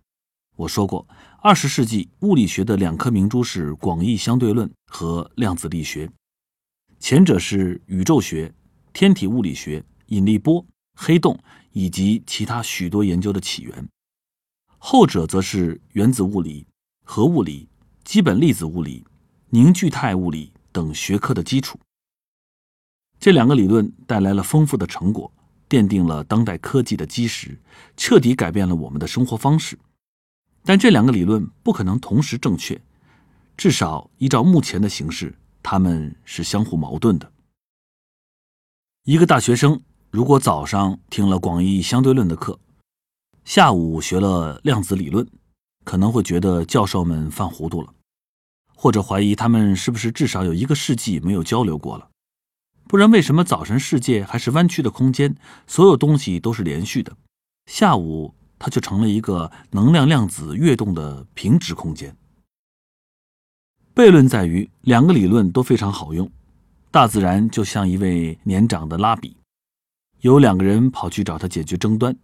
我说过，二十世纪物理学的两颗明珠是广义相对论和量子力学。前者是宇宙学、天体物理学、引力波、黑洞以及其他许多研究的起源；后者则是原子物理、核物理、基本粒子物理、凝聚态物理等学科的基础。这两个理论带来了丰富的成果，奠定了当代科技的基石，彻底改变了我们的生活方式。但这两个理论不可能同时正确，至少依照目前的形势，它们是相互矛盾的。一个大学生如果早上听了广义相对论的课，下午学了量子理论，可能会觉得教授们犯糊涂了，或者怀疑他们是不是至少有一个世纪没有交流过了。不然，为什么早晨世界还是弯曲的空间，所有东西都是连续的，下午它就成了一个能量量子跃动的平直空间？悖论在于两个理论都非常好用，大自然就像一位年长的拉比，有两个人跑去找他解决争端。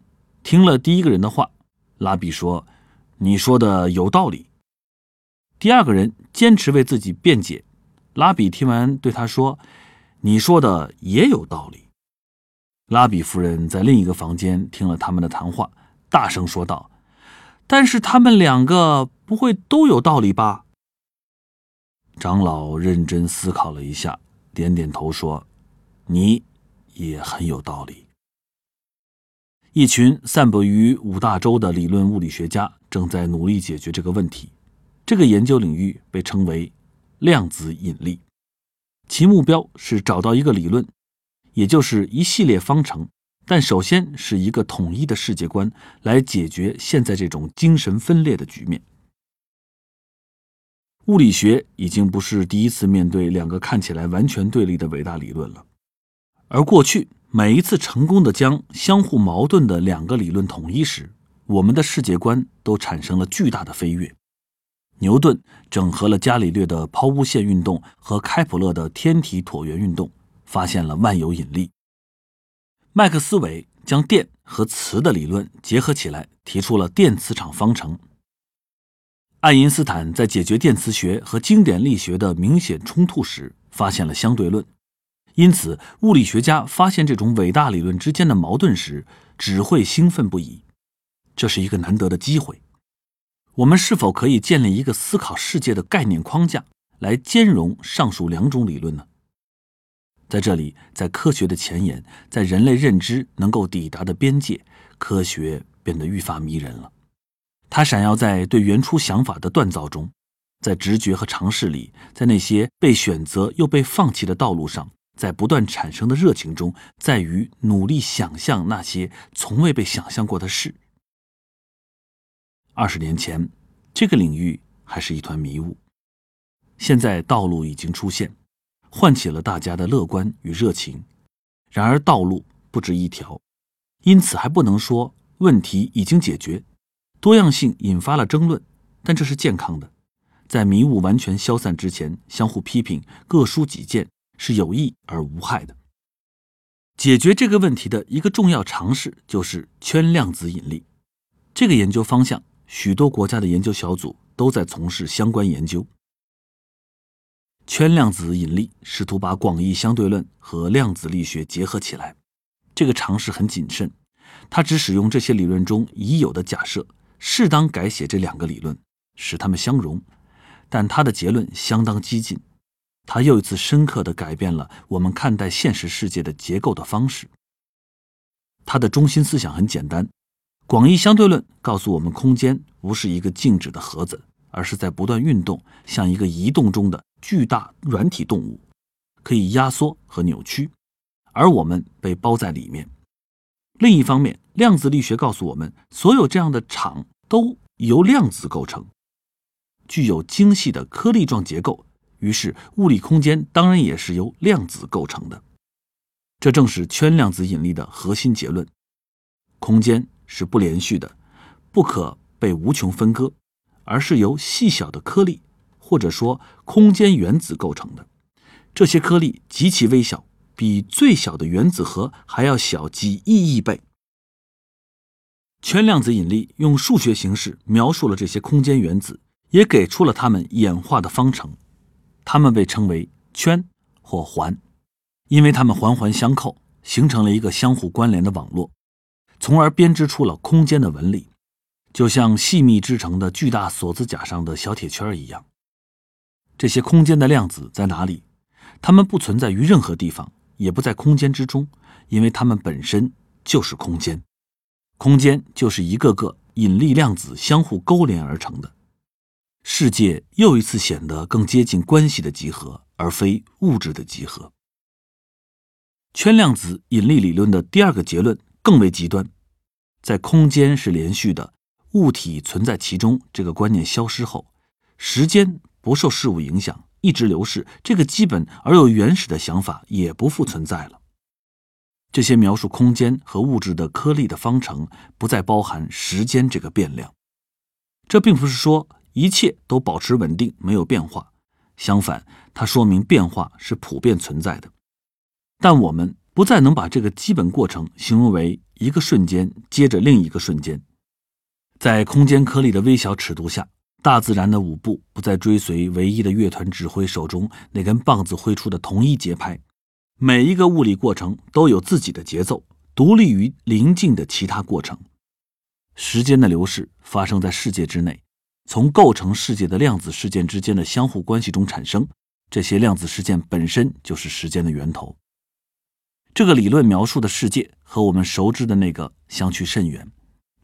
听了第一个人的话，拉比说：“你说的有道理。”第二个人坚持为自己辩解，拉比听完对他说：“你说的也有道理。”拉比夫人在另一个房间听了他们的谈话，大声说道：“但是他们两个不会都有道理吧？”长老认真思考了一下，点点头说：“你也很有道理。”一群散布于五大洲的理论物理学家正在努力解决这个问题。这个研究领域被称为量子引力，其目标是找到一个理论，也就是一系列方程，但首先是一个统一的世界观，来解决现在这种精神分裂的局面。物理学已经不是第一次面对两个看起来完全对立的伟大理论了，而过去。每一次成功的将相互矛盾的两个理论统一时，我们的世界观都产生了巨大的飞跃。牛顿整合了伽利略的抛物线运动和开普勒的天体椭圆运动，发现了万有引力。麦克斯韦将电和磁的理论结合起来，提出了电磁场方程。爱因斯坦在解决电磁学和经典力学的明显冲突时，发现了相对论。因此，物理学家发现这种伟大理论之间的矛盾时，只会兴奋不已。这是一个难得的机会。我们是否可以建立一个思考世界的概念框架，来兼容上述两种理论呢？在这里，在科学的前沿，在人类认知能够抵达的边界，科学变得愈发迷人了。它闪耀在对原初想法的锻造中，在直觉和尝试里，在那些被选择又被放弃的道路上。在不断产生的热情中，在于努力想象那些从未被想象过的事。二十年前，这个领域还是一团迷雾，现在道路已经出现，唤起了大家的乐观与热情。然而，道路不止一条，因此还不能说问题已经解决。多样性引发了争论，但这是健康的。在迷雾完全消散之前，相互批评，各抒己见。是有益而无害的。解决这个问题的一个重要尝试就是圈量子引力。这个研究方向，许多国家的研究小组都在从事相关研究。圈量子引力试图把广义相对论和量子力学结合起来。这个尝试很谨慎，它只使用这些理论中已有的假设，适当改写这两个理论，使它们相容。但它的结论相当激进。他又一次深刻地改变了我们看待现实世界的结构的方式。他的中心思想很简单：广义相对论告诉我们，空间不是一个静止的盒子，而是在不断运动，像一个移动中的巨大软体动物，可以压缩和扭曲，而我们被包在里面。另一方面，量子力学告诉我们，所有这样的场都由量子构成，具有精细的颗粒状结构。于是，物理空间当然也是由量子构成的。这正是圈量子引力的核心结论：空间是不连续的，不可被无穷分割，而是由细小的颗粒，或者说空间原子构成的。这些颗粒极其微小，比最小的原子核还要小几亿亿倍。圈量子引力用数学形式描述了这些空间原子，也给出了它们演化的方程。它们被称为圈或环，因为它们环环相扣，形成了一个相互关联的网络，从而编织出了空间的纹理，就像细密织成的巨大锁子甲上的小铁圈一样。这些空间的量子在哪里？它们不存在于任何地方，也不在空间之中，因为它们本身就是空间。空间就是一个个引力量子相互勾连而成的。世界又一次显得更接近关系的集合，而非物质的集合。圈量子引力理论的第二个结论更为极端，在空间是连续的，物体存在其中这个观念消失后，时间不受事物影响，一直流逝，这个基本而又原始的想法也不复存在了。这些描述空间和物质的颗粒的方程不再包含时间这个变量。这并不是说一切都保持稳定，没有变化，相反，它说明变化是普遍存在的。但我们不再能把这个基本过程形容为一个瞬间接着另一个瞬间。在空间颗粒的微小尺度下，大自然的舞步不再追随唯一的乐团指挥手中那根棒子挥出的同一节拍。每一个物理过程都有自己的节奏，独立于邻近的其他过程。时间的流逝发生在世界之内，从构成世界的量子事件之间的相互关系中产生。这些量子事件本身就是时间的源头。这个理论描述的世界和我们熟知的那个相去甚远，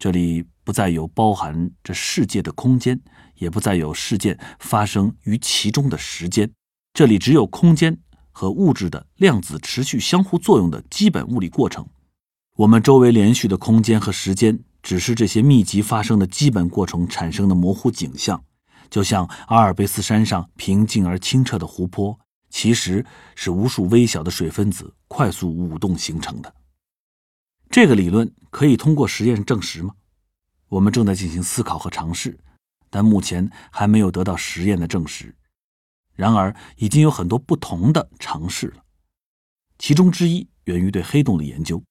这里不再有包含着世界的空间，也不再有事件发生于其中的时间，这里只有空间和物质的量子持续相互作用的基本物理过程。我们周围连续的空间和时间，只是这些密集发生的基本过程产生的模糊景象，就像阿尔卑斯山上平静而清澈的湖泊。其实是无数微小的水分子快速舞动形成的。这个理论可以通过实验证实吗？我们正在进行思考和尝试，但目前还没有得到实验的证实。然而，已经有很多不同的尝试了。其中之一源于对黑洞的研究。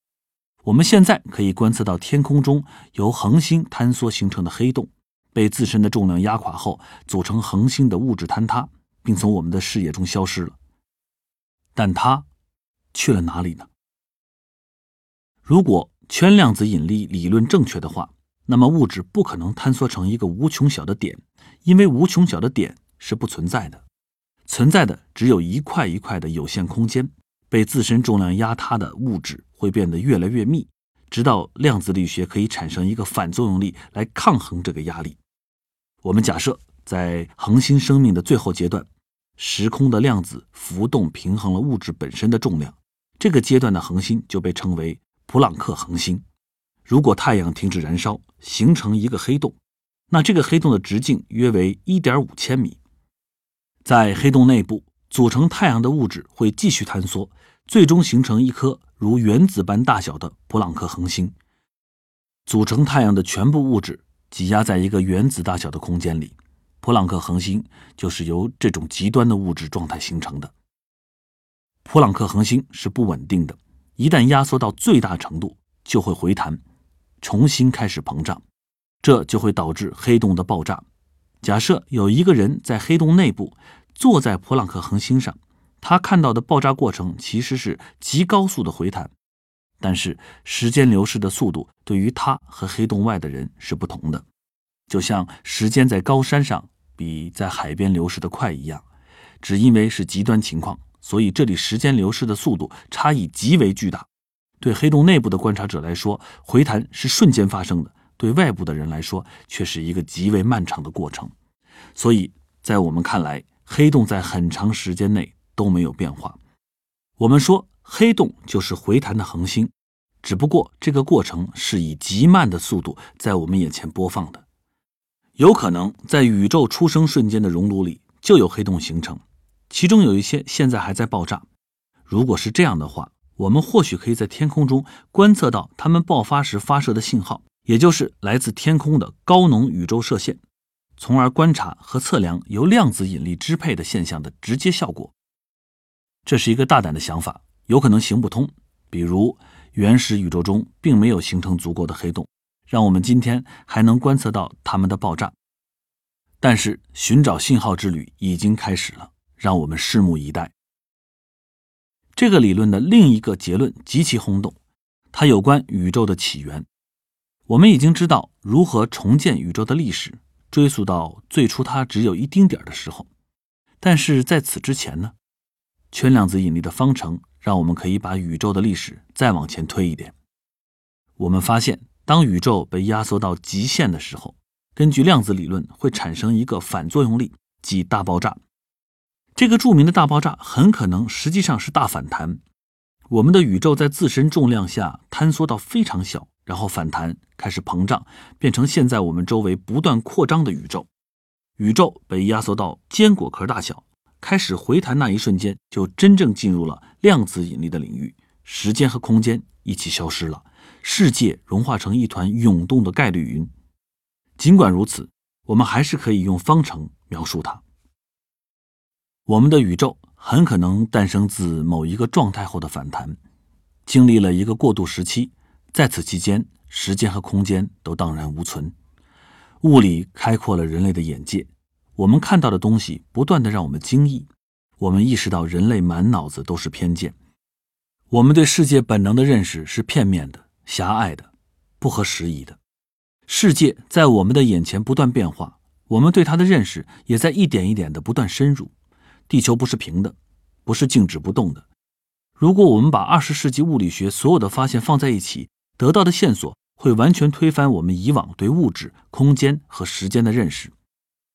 我们现在可以观测到天空中由恒星坍缩形成的黑洞，被自身的重量压垮后，组成恒星的物质坍塌。并从我们的视野中消失了，但它去了哪里呢？如果圈量子引力理论正确的话，那么物质不可能坍缩成一个无穷小的点，因为无穷小的点是不存在的，存在的只有一块一块的有限空间。被自身重量压塌的物质会变得越来越密，直到量子力学可以产生一个反作用力来抗衡这个压力。我们假设。在恒星生命的最后阶段，时空的量子浮动平衡了物质本身的重量。这个阶段的恒星就被称为普朗克恒星。如果太阳停止燃烧，形成一个黑洞，那这个黑洞的直径约为一点五千米。在黑洞内部，组成太阳的物质会继续坍缩，最终形成一颗如原子般大小的普朗克恒星。组成太阳的全部物质挤压在一个原子大小的空间里。普朗克恒星就是由这种极端的物质状态形成的。普朗克恒星是不稳定的，一旦压缩到最大程度，就会回弹，重新开始膨胀，这就会导致黑洞的爆炸。假设有一个人在黑洞内部坐在普朗克恒星上，他看到的爆炸过程其实是极高速的回弹，但是时间流逝的速度对于他和黑洞外的人是不同的，就像时间在高山上。比在海边流逝的快一样，只因为是极端情况，所以这里时间流逝的速度差异极为巨大。对黑洞内部的观察者来说，回弹是瞬间发生的；对外部的人来说，却是一个极为漫长的过程。所以在我们看来，黑洞在很长时间内都没有变化。我们说黑洞就是回弹的恒星，只不过这个过程是以极慢的速度在我们眼前播放的。有可能在宇宙出生瞬间的熔炉里就有黑洞形成，其中有一些现在还在爆炸。如果是这样的话，我们或许可以在天空中观测到它们爆发时发射的信号，也就是来自天空的高能宇宙射线，从而观察和测量由量子引力支配的现象的直接效果。这是一个大胆的想法，有可能行不通。比如，原始宇宙中并没有形成足够的黑洞。让我们今天还能观测到它们的爆炸，但是寻找信号之旅已经开始了，让我们拭目以待。这个理论的另一个结论极其轰动，它有关宇宙的起源。我们已经知道如何重建宇宙的历史，追溯到最初它只有一丁点的时候。但是在此之前呢？圈量子引力的方程让我们可以把宇宙的历史再往前推一点。我们发现。当宇宙被压缩到极限的时候，根据量子理论会产生一个反作用力，即大爆炸。这个著名的大爆炸很可能实际上是大反弹。我们的宇宙在自身重量下坍缩到非常小，然后反弹，开始膨胀，变成现在我们周围不断扩张的宇宙。宇宙被压缩到坚果壳大小，开始回弹那一瞬间，就真正进入了量子引力的领域，时间和空间一起消失了。世界融化成一团涌动的概率云。尽管如此，我们还是可以用方程描述它。我们的宇宙很可能诞生自某一个状态后的反弹，经历了一个过渡时期，在此期间，时间和空间都荡然无存。物理开阔了人类的眼界，我们看到的东西不断的让我们惊异。我们意识到人类满脑子都是偏见，我们对世界本能的认识是片面的。狭隘的，不合时宜的世界在我们的眼前不断变化，我们对它的认识也在一点一点的不断深入。地球不是平的，不是静止不动的。如果我们把二十世纪物理学所有的发现放在一起，得到的线索会完全推翻我们以往对物质、空间和时间的认识。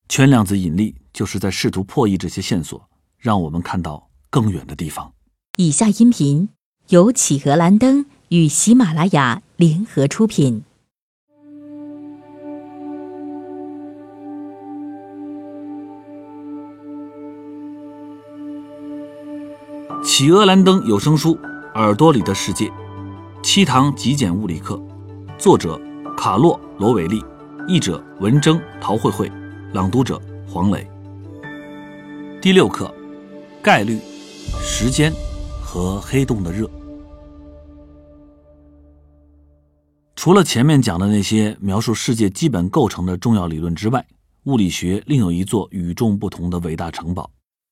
全量子引力就是在试图破译这些线索，让我们看到更远的地方。以下音频由企鹅蓝灯。与喜马拉雅联合出品，《企鹅蓝灯有声书》耳朵里的世界，七堂极简物理课，作者卡洛·罗韦利，译者文征、陶慧慧，朗读者黄磊。第六课：概率、时间和黑洞的热。除了前面讲的那些描述世界基本构成的重要理论之外，物理学另有一座与众不同的伟大城堡。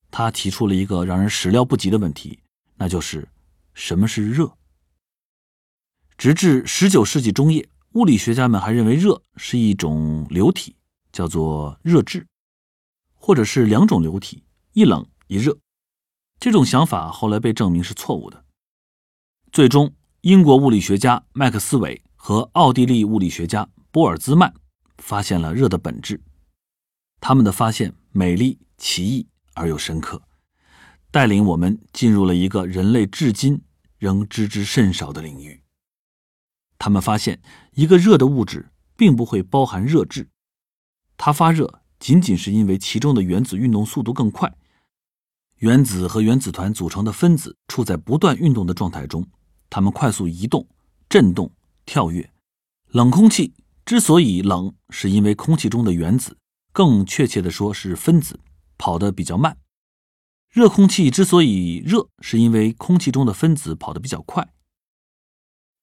他提出了一个让人始料不及的问题，那就是什么是热？直至19世纪中叶，物理学家们还认为热是一种流体，叫做热质，或者是两种流体，一冷一热。这种想法后来被证明是错误的。最终，英国物理学家麦克斯韦。和奥地利物理学家波尔兹曼发现了热的本质，他们的发现美丽、奇异而又深刻，带领我们进入了一个人类至今仍知之甚少的领域。他们发现，一个热的物质并不会包含热质，它发热仅仅是因为其中的原子运动速度更快。原子和原子团组成的分子处在不断运动的状态中，它们快速移动、振动。跳跃，冷空气之所以冷，是因为空气中的原子，更确切的说是分子，跑得比较慢。热空气之所以热，是因为空气中的分子跑得比较快。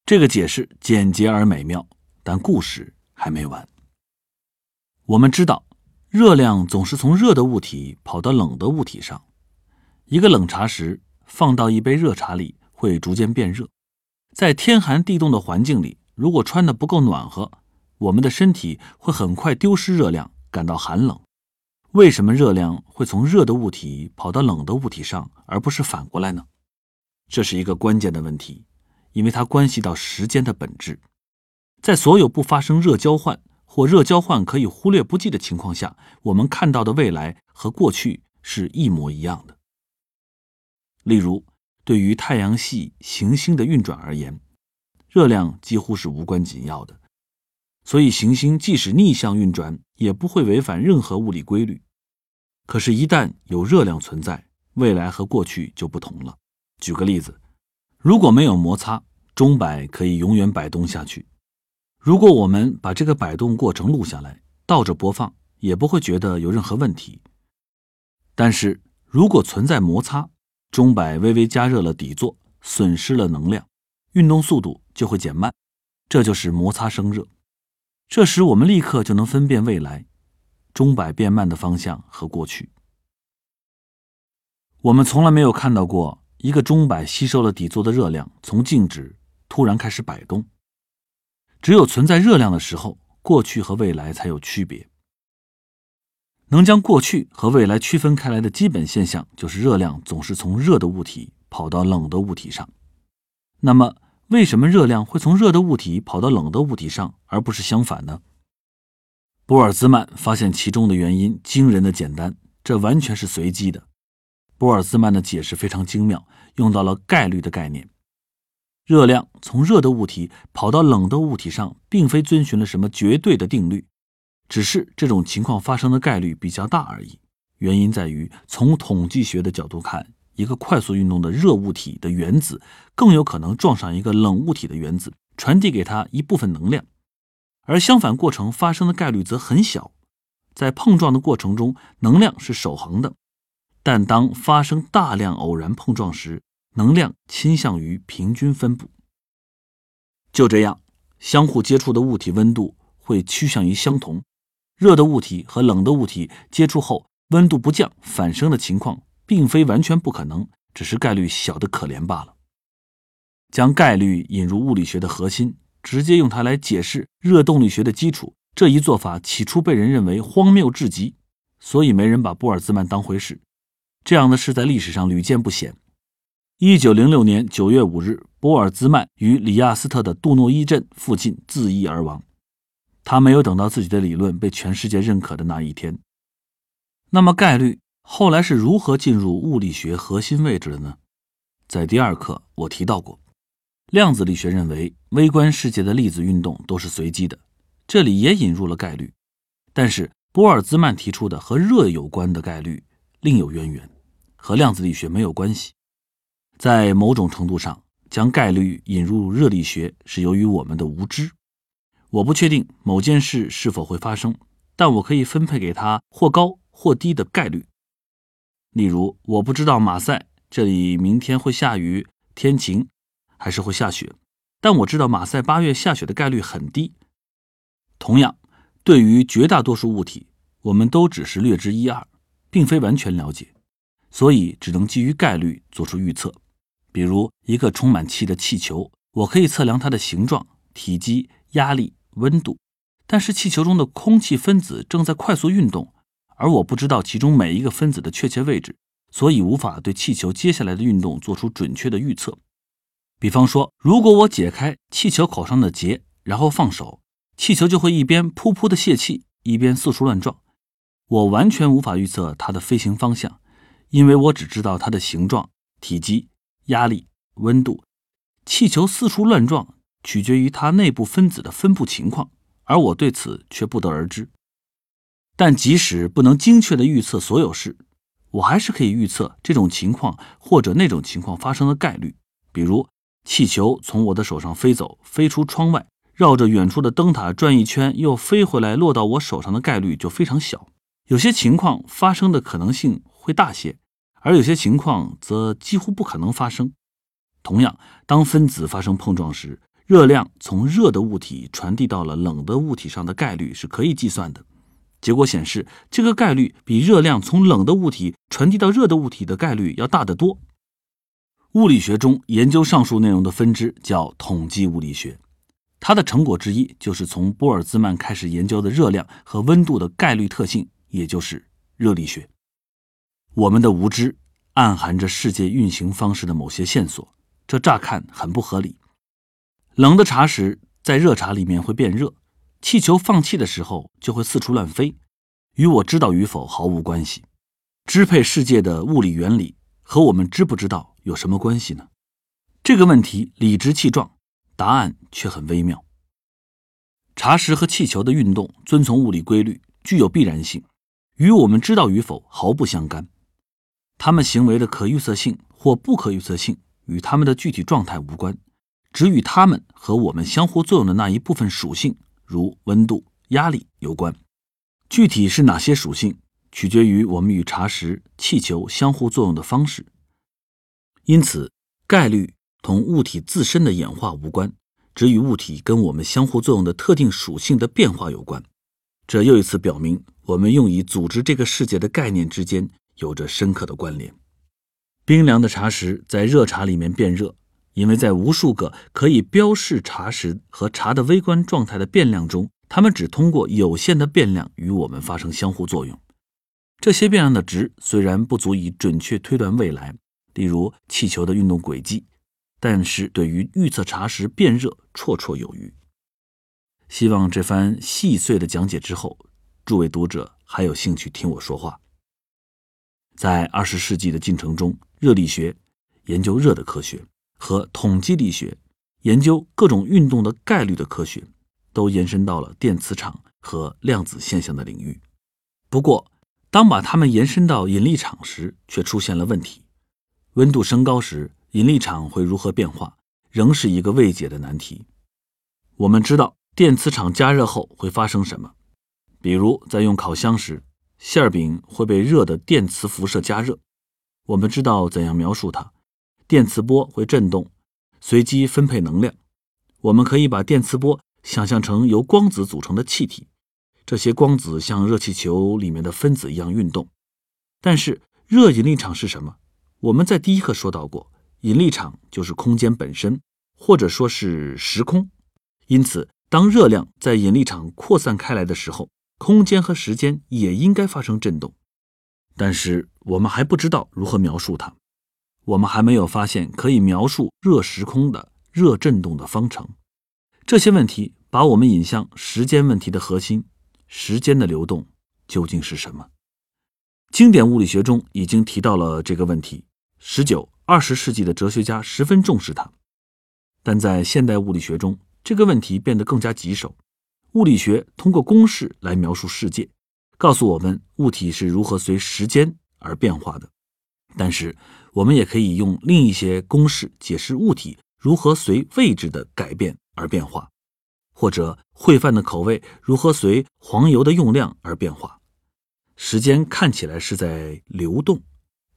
这个解释简洁而美妙，但故事还没完。我们知道，热量总是从热的物体跑到冷的物体上。一个冷茶匙放到一杯热茶里，会逐渐变热。在天寒地冻的环境里，如果穿的不够暖和，我们的身体会很快丢失热量，感到寒冷。为什么热量会从热的物体跑到冷的物体上，而不是反过来呢？这是一个关键的问题，因为它关系到时间的本质。在所有不发生热交换或热交换可以忽略不计的情况下，我们看到的未来和过去是一模一样的。例如。对于太阳系行星的运转而言，热量几乎是无关紧要的，所以行星即使逆向运转，也不会违反任何物理规律。可是，一旦有热量存在，未来和过去就不同了。举个例子，如果没有摩擦，钟摆可以永远摆动下去。如果我们把这个摆动过程录下来，倒着播放，也不会觉得有任何问题。但是如果存在摩擦，钟摆微微加热了底座，损失了能量，运动速度就会减慢，这就是摩擦生热。这时我们立刻就能分辨未来，钟摆变慢的方向和过去。我们从来没有看到过一个钟摆吸收了底座的热量，从静止突然开始摆动。只有存在热量的时候，过去和未来才有区别。能将过去和未来区分开来的基本现象，就是热量总是从热的物体跑到冷的物体上。那么，为什么热量会从热的物体跑到冷的物体上，而不是相反呢？波尔兹曼发现其中的原因惊人的简单，这完全是随机的。波尔兹曼的解释非常精妙，用到了概率的概念。热量从热的物体跑到冷的物体上，并非遵循了什么绝对的定律，只是这种情况发生的概率比较大而已。原因在于，从统计学的角度看，一个快速运动的热物体的原子更有可能撞上一个冷物体的原子，传递给它一部分能量，而相反过程发生的概率则很小。在碰撞的过程中，能量是守恒的。但当发生大量偶然碰撞时，能量倾向于平均分布。就这样，相互接触的物体温度会趋向于相同。热的物体和冷的物体接触后，温度不降反升的情况，并非完全不可能，只是概率小得可怜罢了。将概率引入物理学的核心，直接用它来解释热动力学的基础，这一做法起初被人认为荒谬至极，所以没人把波尔兹曼当回事。这样的事在历史上屡见不鲜。一九零六年九月五日，波尔兹曼于里亚斯特的杜诺伊镇附近自缢而亡。他没有等到自己的理论被全世界认可的那一天。那么，概率后来是如何进入物理学核心位置的呢？在第二课我提到过，量子力学认为微观世界的粒子运动都是随机的，这里也引入了概率。但是，波尔兹曼提出的和热有关的概率。另有渊源，和量子力学没有关系。在某种程度上，将概率引入热力学是由于我们的无知。我不确定某件事是否会发生，但我可以分配给它或高或低的概率。例如，我不知道马赛这里明天会下雨、天晴，还是会下雪，但我知道马赛八月下雪的概率很低。同样，对于绝大多数物体，我们都只是略知一二。并非完全了解，所以只能基于概率做出预测。比如一个充满气的气球，我可以测量它的形状、体积、压力、温度，但是气球中的空气分子正在快速运动，而我不知道其中每一个分子的确切位置，所以无法对气球接下来的运动做出准确的预测。比方说，如果我解开气球口上的结，然后放手，气球就会一边噗噗的泄气，一边四处乱撞。我完全无法预测它的飞行方向，因为我只知道它的形状、体积、压力、温度。气球四处乱撞取决于它内部分子的分布情况，而我对此却不得而知。但即使不能精确地预测所有事，我还是可以预测这种情况或者那种情况发生的概率。比如，气球从我的手上飞走，飞出窗外，绕着远处的灯塔转一圈，又飞回来，落到我手上的概率就非常小。有些情况发生的可能性会大些，而有些情况则几乎不可能发生。同样，当分子发生碰撞时，热量从热的物体传递到了冷的物体上的概率是可以计算的。结果显示，这个概率比热量从冷的物体传递到热的物体的概率要大得多。物理学中研究上述内容的分支叫统计物理学，它的成果之一就是从波尔兹曼开始研究的热量和温度的概率特性。也就是热力学，我们的无知暗含着世界运行方式的某些线索，这乍看很不合理。冷的茶室在热茶里面会变热，气球放气的时候就会四处乱飞，与我知道与否毫无关系。支配世界的物理原理和我们知不知道有什么关系呢？这个问题理直气壮，答案却很微妙。茶室和气球的运动遵从物理规律，具有必然性。与我们知道与否毫不相干，他们行为的可预测性或不可预测性与他们的具体状态无关，只与它们和我们相互作用的那一部分属性，如温度、压力有关。具体是哪些属性，取决于我们与茶石、气球相互作用的方式。因此，概率同物体自身的演化无关，只与物体跟我们相互作用的特定属性的变化有关。这又一次表明。我们用以组织这个世界的概念之间有着深刻的关联。冰凉的茶石在热茶里面变热，因为在无数个可以标示茶石和茶的微观状态的变量中，它们只通过有限的变量与我们发生相互作用。这些变量的值虽然不足以准确推断未来，例如气球的运动轨迹，但是对于预测茶时变热绰绰有余。希望这番细碎的讲解之后，诸位读者还有兴趣听我说话。在二十世纪的进程中，热力学研究热的科学和统计力学研究各种运动的概率的科学，都延伸到了电磁场和量子现象的领域。不过，当把它们延伸到引力场时，却出现了问题。温度升高时，引力场会如何变化，仍是一个未解的难题。我们知道电磁场加热后会发生什么，比如在用烤箱时。馅饼会被热的电磁辐射加热，我们知道怎样描述它。电磁波会振动，随机分配能量。我们可以把电磁波想象成由光子组成的气体，这些光子像热气球里面的分子一样运动。但是热引力场是什么？我们在第一课说到过，引力场就是空间本身，或者说是时空。因此，当热量在引力场扩散开来的时候，空间和时间也应该发生振动，但是我们还不知道如何描述它。我们还没有发现可以描述热时空的热振动的方程。这些问题把我们引向时间问题的核心：时间的流动究竟是什么？经典物理学中已经提到了这个问题。十九、二十世纪的哲学家十分重视它，但在现代物理学中，这个问题变得更加棘手。物理学通过公式来描述世界，告诉我们物体是如何随时间而变化的。但是，我们也可以用另一些公式解释物体如何随位置的改变而变化，或者烩饭的口味如何随黄油的用量而变化。时间看起来是在流动，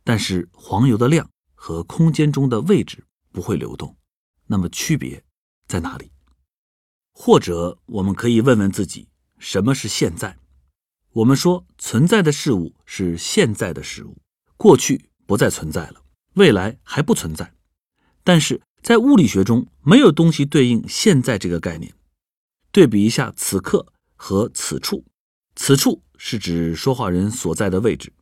但是黄油的量和空间中的位置不会流动。那么，区别在哪里？或者，我们可以问问自己：什么是现在？我们说，存在的事物是现在的事物，过去不再存在了，未来还不存在。但是在物理学中，没有东西对应现在这个概念。对比一下此刻和此处，此处是指说话人所在的位置。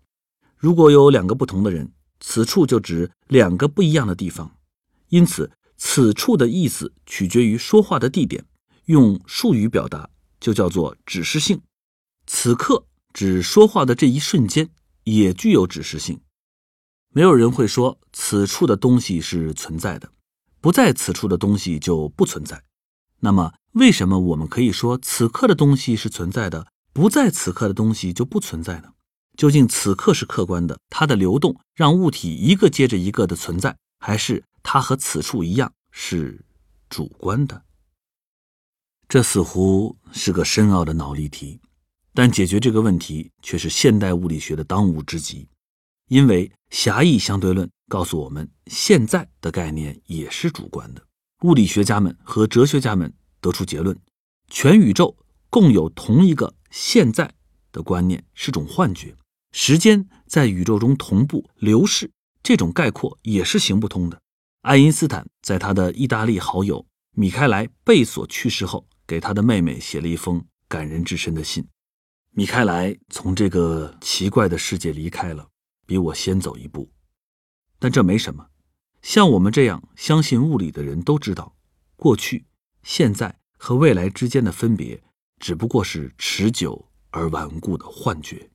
如果有两个不同的人，此处就指两个不一样的地方。因此，此处的意思取决于说话的地点。用术语表达就叫做指示性。此刻指说话的这一瞬间也具有指示性。没有人会说此处的东西是存在的，不在此处的东西就不存在。那么，为什么我们可以说此刻的东西是存在的，不在此刻的东西就不存在呢？究竟此刻是客观的，它的流动让物体一个接着一个的存在，还是它和此处一样是主观的？这似乎是个深奥的脑力题，但解决这个问题却是现代物理学的当务之急。因为狭义相对论告诉我们，现在的概念也是主观的。物理学家们和哲学家们得出结论：全宇宙共有同一个现在的观念是种幻觉，时间在宇宙中同步流逝，这种概括也是行不通的。爱因斯坦在他的意大利好友米开莱贝索去世后。给他的妹妹写了一封感人至深的信。米开莱从这个奇怪的世界离开了，比我先走一步，但这没什么。像我们这样相信物理的人都知道，过去、现在和未来之间的分别，只不过是持久而顽固的幻觉。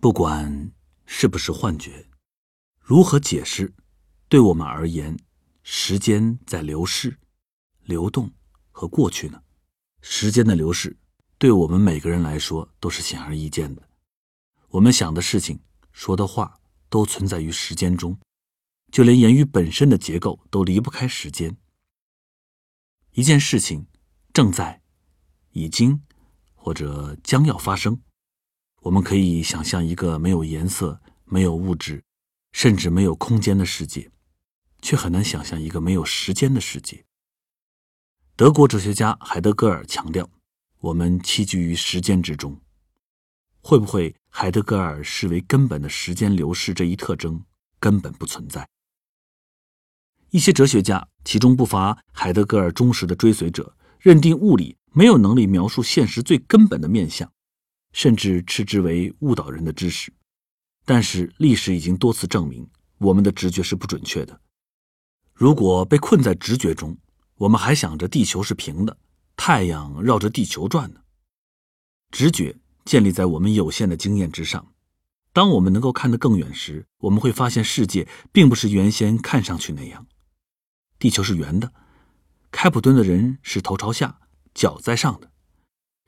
不管是不是幻觉，如何解释，对我们而言，时间在流逝。流动和过去呢？时间的流逝对我们每个人来说都是显而易见的。我们想的事情、说的话都存在于时间中，就连言语本身的结构都离不开时间。一件事情正在、已经或者将要发生，我们可以想象一个没有颜色、没有物质，甚至没有空间的世界，却很难想象一个没有时间的世界。德国哲学家海德格尔强调：“我们栖居于时间之中。”会不会海德格尔视为根本的时间流逝这一特征根本不存在？一些哲学家，其中不乏海德格尔忠实的追随者，认定物理没有能力描述现实最根本的面相，甚至斥之为误导人的知识。但是历史已经多次证明，我们的直觉是不准确的。如果被困在直觉中，我们还想着地球是平的，太阳绕着地球转呢。直觉建立在我们有限的经验之上。当我们能够看得更远时，我们会发现世界并不是原先看上去那样。地球是圆的，开普敦的人是头朝下，脚在上的。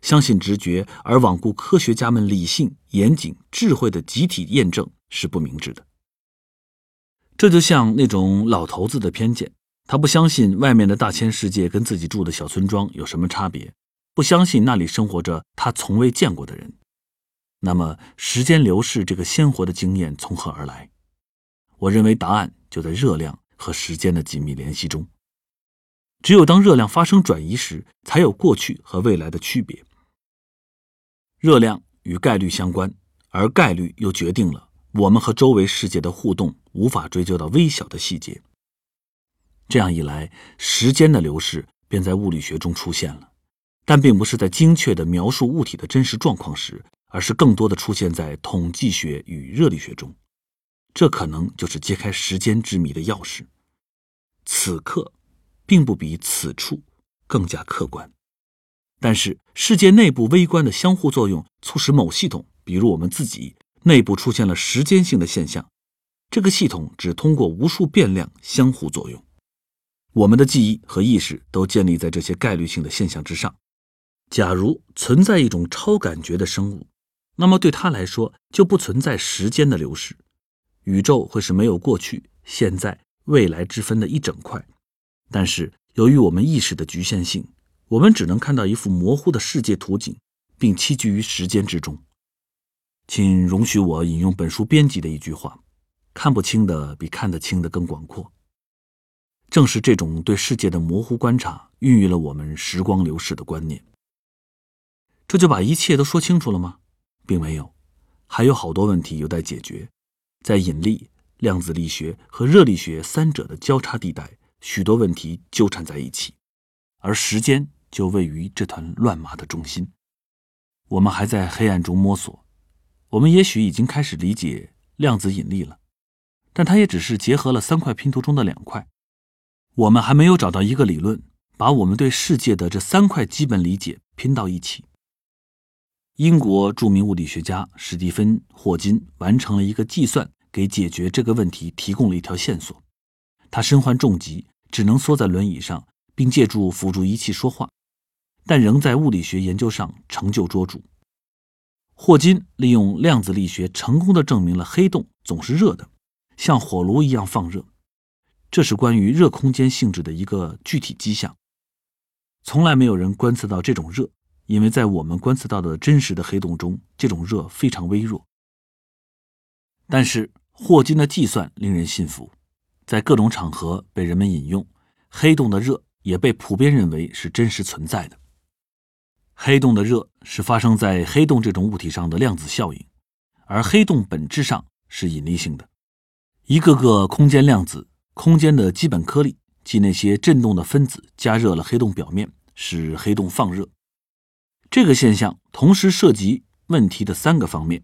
相信直觉而罔顾科学家们理性、严谨、智慧的集体验证是不明智的。这就像那种老头子的偏见，他不相信外面的大千世界跟自己住的小村庄有什么差别，不相信那里生活着他从未见过的人。那么，时间流逝这个鲜活的经验从何而来？我认为答案就在热量和时间的紧密联系中。只有当热量发生转移时，才有过去和未来的区别。热量与概率相关，而概率又决定了我们和周围世界的互动无法追究到微小的细节。这样一来，时间的流逝便在物理学中出现了，但并不是在精确地描述物体的真实状况时。而是更多的出现在统计学与热力学中，这可能就是揭开时间之谜的钥匙。此刻，并不比此处更加客观，但是世界内部微观的相互作用，促使某系统，比如我们自己内部出现了时间性的现象。这个系统只通过无数变量相互作用，我们的记忆和意识都建立在这些概率性的现象之上。假如存在一种超感觉的生物。那么对他来说就不存在时间的流逝，宇宙会是没有过去、现在、未来之分的一整块。但是由于我们意识的局限性，我们只能看到一幅模糊的世界图景，并栖居于时间之中。请容许我引用本书编辑的一句话：“看不清的比看得清的更广阔。”正是这种对世界的模糊观察，孕育了我们时光流逝的观念。这就把一切都说清楚了吗？并没有，还有好多问题有待解决。在引力、量子力学和热力学三者的交叉地带，许多问题纠缠在一起，而时间就位于这团乱麻的中心。我们还在黑暗中摸索。我们也许已经开始理解量子引力了，但它也只是结合了三块拼图中的两块。我们还没有找到一个理论，把我们对世界的这三块基本理解拼到一起。英国著名物理学家史蒂芬·霍金完成了一个计算，给解决这个问题提供了一条线索。他身患重疾，只能缩在轮椅上，并借助辅助仪器说话，但仍在物理学研究上成就卓著。霍金利用量子力学，成功的证明了黑洞总是热的，像火炉一样放热。这是关于热空间性质的一个具体迹象。从来没有人观测到这种热。因为在我们观测到的真实的黑洞中，这种热非常微弱。但是霍金的计算令人信服，在各种场合被人们引用，黑洞的热也被普遍认为是真实存在的。黑洞的热是发生在黑洞这种物体上的量子效应，而黑洞本质上是引力性的。一个个空间量子，空间的基本颗粒，即那些振动的分子，加热了黑洞表面，使黑洞放热。这个现象同时涉及问题的三个方面：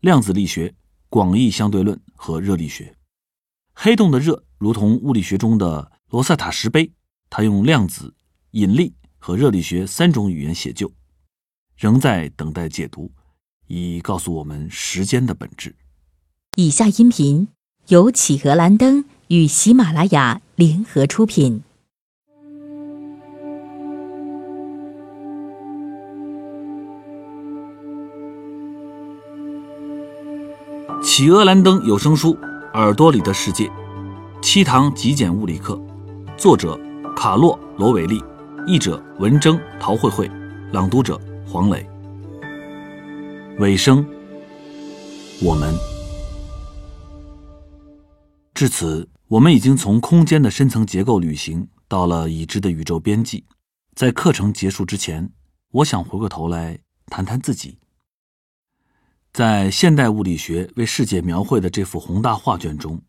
量子力学、广义相对论和热力学。黑洞的热如同物理学中的罗塞塔石碑，它用量子、引力和热力学三种语言写就，仍在等待解读，以告诉我们时间的本质。以下音频由企鹅蓝灯与喜马拉雅联合出品。企鹅蓝灯有声书《耳朵里的世界》，七堂极简物理课，作者卡洛·罗韦利，译者文征、陶慧慧，朗读者黄磊。尾声，我们至此，我们已经从空间的深层结构旅行到了已知的宇宙边际。在课程结束之前，我想回过头来谈谈自己。在现代物理学为世界描绘的这幅宏大画卷中，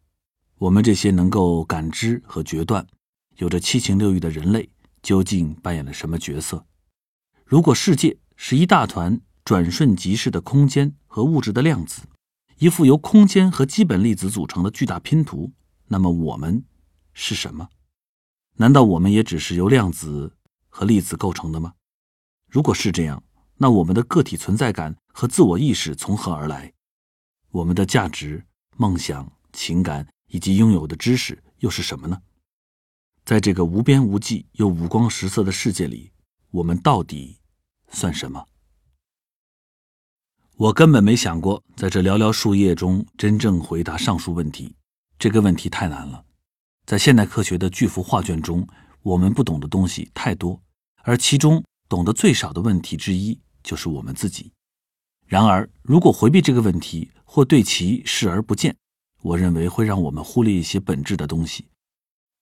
我们这些能够感知和决断、有着七情六欲的人类，究竟扮演了什么角色？如果世界是一大团转瞬即逝的空间和物质的量子，一幅由空间和基本粒子组成的巨大拼图，那么我们是什么？难道我们也只是由量子和粒子构成的吗？如果是这样，那我们的个体存在感和自我意识从何而来？我们的价值、梦想、情感以及拥有的知识又是什么呢？在这个无边无际又五光十色的世界里，我们到底算什么？我根本没想过在这寥寥数页中真正回答上述问题，这个问题太难了。在现代科学的巨幅画卷中，我们不懂的东西太多，而其中懂得最少的问题之一就是我们自己。然而，如果回避这个问题或对其视而不见，我认为会让我们忽略一些本质的东西。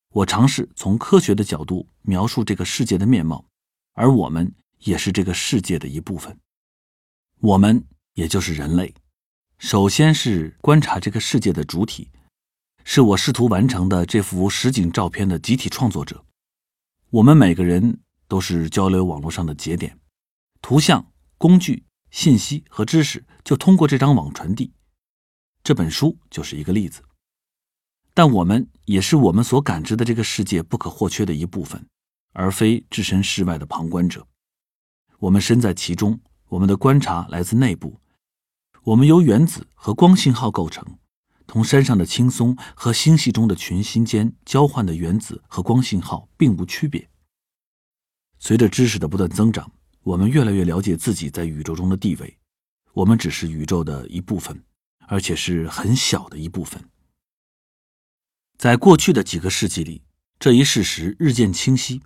我尝试从科学的角度描述这个世界的面貌，而我们也是这个世界的一部分。我们也就是人类，首先是观察这个世界的主体。是我试图完成的这幅实景照片的集体创作者。我们每个人都是交流网络上的节点，图像、工具、信息和知识就通过这张网传递。这本书就是一个例子。但我们也是我们所感知的这个世界不可或缺的一部分，而非置身事外的旁观者。我们身在其中，我们的观察来自内部。我们由原子和光信号构成。同山上的青松和星系中的群星间交换的原子和光信号并无区别。随着知识的不断增长，我们越来越了解自己在宇宙中的地位。我们只是宇宙的一部分，而且是很小的一部分。在过去的几个世纪里，这一事实日渐清晰；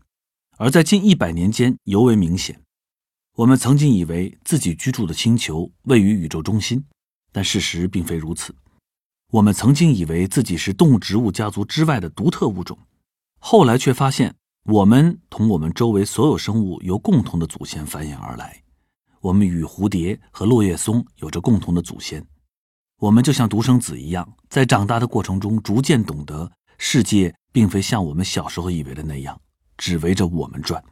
而在近一百年间尤为明显。我们曾经以为自己居住的星球位于宇宙中心，但事实并非如此。我们曾经以为自己是动物植物家族之外的独特物种，后来却发现我们同我们周围所有生物由共同的祖先繁衍而来。我们与蝴蝶和落叶松有着共同的祖先。我们就像独生子一样，在长大的过程中逐渐懂得，世界并非像我们小时候以为的那样，只围着我们转。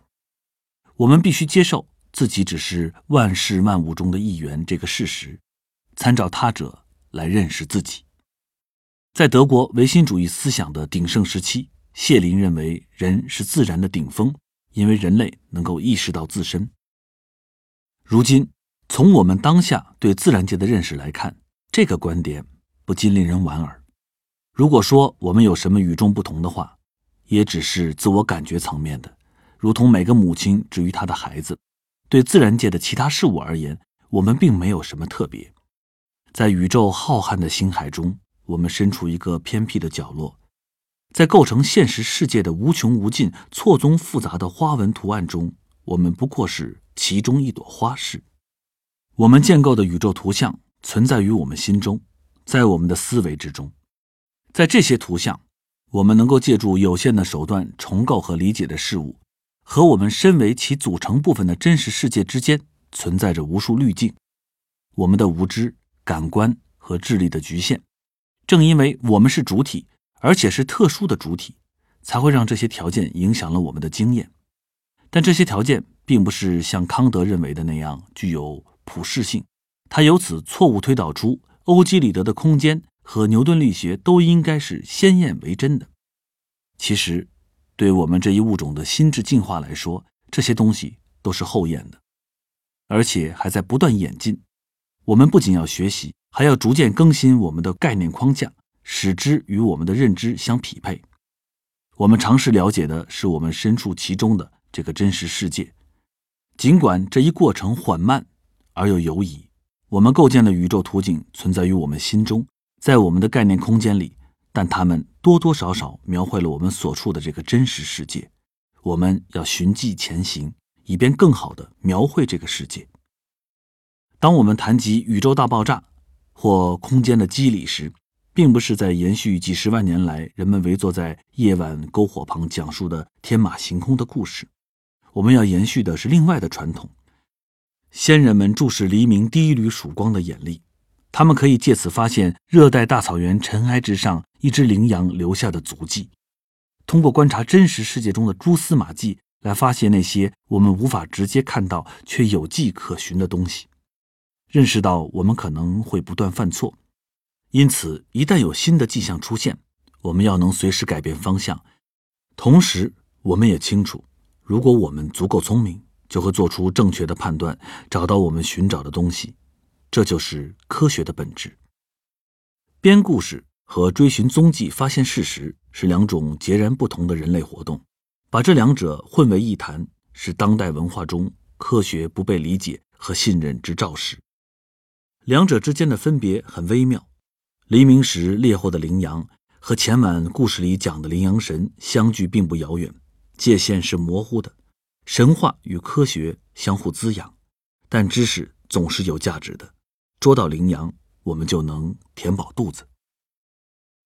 我们必须接受自己只是万事万物中的一员这个事实，参照他者来认识自己。在德国唯心主义思想的鼎盛时期，谢林认为人是自然的顶峰，因为人类能够意识到自身。如今，从我们当下对自然界的认识来看，这个观点不禁令人莞尔。如果说我们有什么与众不同的话，也只是自我感觉层面的，如同每个母亲至于她的孩子。对自然界的其他事物而言，我们并没有什么特别。在宇宙浩瀚的星海中。我们身处一个偏僻的角落，在构成现实世界的无穷无尽、错综复杂的花纹图案中，我们不过是其中一朵花式。我们建构的宇宙图像存在于我们心中，在我们的思维之中。在这些图像，我们能够借助有限的手段重构和理解的事物，和我们身为其组成部分的真实世界之间存在着无数滤镜。我们的无知、感官和智力的局限。正因为我们是主体，而且是特殊的主体，才会让这些条件影响了我们的经验。但这些条件并不是像康德认为的那样具有普适性，他由此错误推导出欧几里得的空间和牛顿力学都应该是先验为真的。其实，对我们这一物种的心智进化来说，这些东西都是后验的，而且还在不断演进。我们不仅要学习。还要逐渐更新我们的概念框架，使之与我们的认知相匹配。我们尝试了解的是我们身处其中的这个真实世界，尽管这一过程缓慢而又犹疑。我们构建的宇宙图景存在于我们心中，在我们的概念空间里，但它们多多少少描绘了我们所处的这个真实世界。我们要循迹前行，以便更好地描绘这个世界。当我们谈及宇宙大爆炸，或空间的机理时，并不是在延续几十万年来人们围坐在夜晚篝火旁讲述的天马行空的故事。我们要延续的是另外的传统。先人们注视黎明第一缕曙光的眼力，他们可以借此发现热带大草原尘埃之上一只羚羊留下的足迹。通过观察真实世界中的蛛丝马迹，来发现那些我们无法直接看到却有迹可循的东西。认识到我们可能会不断犯错，因此一旦有新的迹象出现，我们要能随时改变方向。同时，我们也清楚，如果我们足够聪明，就会做出正确的判断，找到我们寻找的东西。这就是科学的本质。编故事和追寻踪迹、发现事实是两种截然不同的人类活动，把这两者混为一谈，是当代文化中科学不被理解和信任之肇始。两者之间的分别很微妙。黎明时猎获的羚羊和前晚故事里讲的羚羊神相距并不遥远，界限是模糊的。神话与科学相互滋养，但知识总是有价值的。捉到羚羊，我们就能填饱肚子。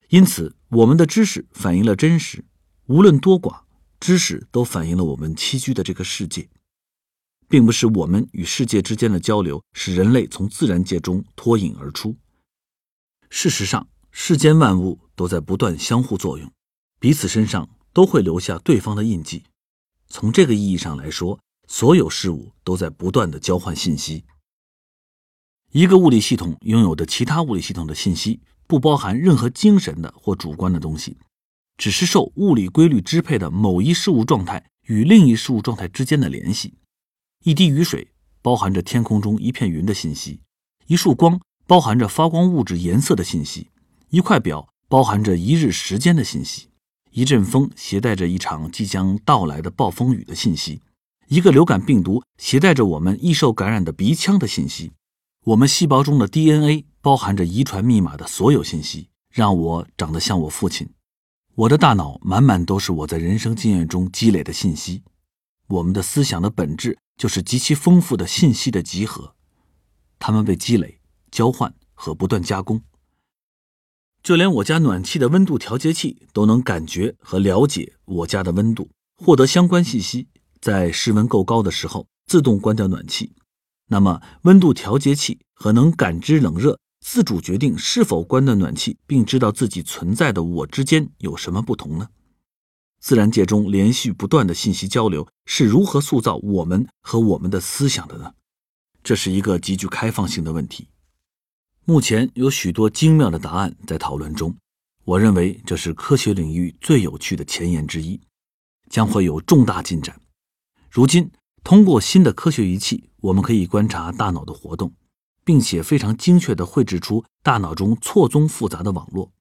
因此，我们的知识反映了真实，无论多寡，知识都反映了我们栖居的这个世界，并不是我们与世界之间的交流使人类从自然界中脱颖而出。事实上，世间万物都在不断相互作用，彼此身上都会留下对方的印记。从这个意义上来说，所有事物都在不断的交换信息。一个物理系统拥有的其他物理系统的信息，不包含任何精神的或主观的东西，只是受物理规律支配的某一事物状态与另一事物状态之间的联系。一滴雨水包含着天空中一片云的信息，一束光。包含着发光物质颜色的信息，一块表包含着一日时间的信息，一阵风携带着一场即将到来的暴风雨的信息，一个流感病毒携带着我们易受感染的鼻腔的信息，我们细胞中的 DNA 包含着遗传密码的所有信息，让我长得像我父亲。我的大脑满满都是我在人生经验中积累的信息。我们的思想的本质就是极其丰富的信息的集合，它们被积累。交换和不断加工，就连我家暖气的温度调节器都能感觉和了解我家的温度，获得相关信息。在室温够高的时候，自动关掉暖气。那么，温度调节器和能感知冷热、自主决定是否关断暖气，并知道自己存在的我之间有什么不同呢？自然界中连续不断的信息交流是如何塑造我们和我们的思想的呢？这是一个极具开放性的问题。目前有许多精妙的答案在讨论中，我认为这是科学领域最有趣的前沿之一，将会有重大进展。如今，通过新的科学仪器，我们可以观察大脑的活动，并且非常精确地绘制出大脑中错综复杂的网络。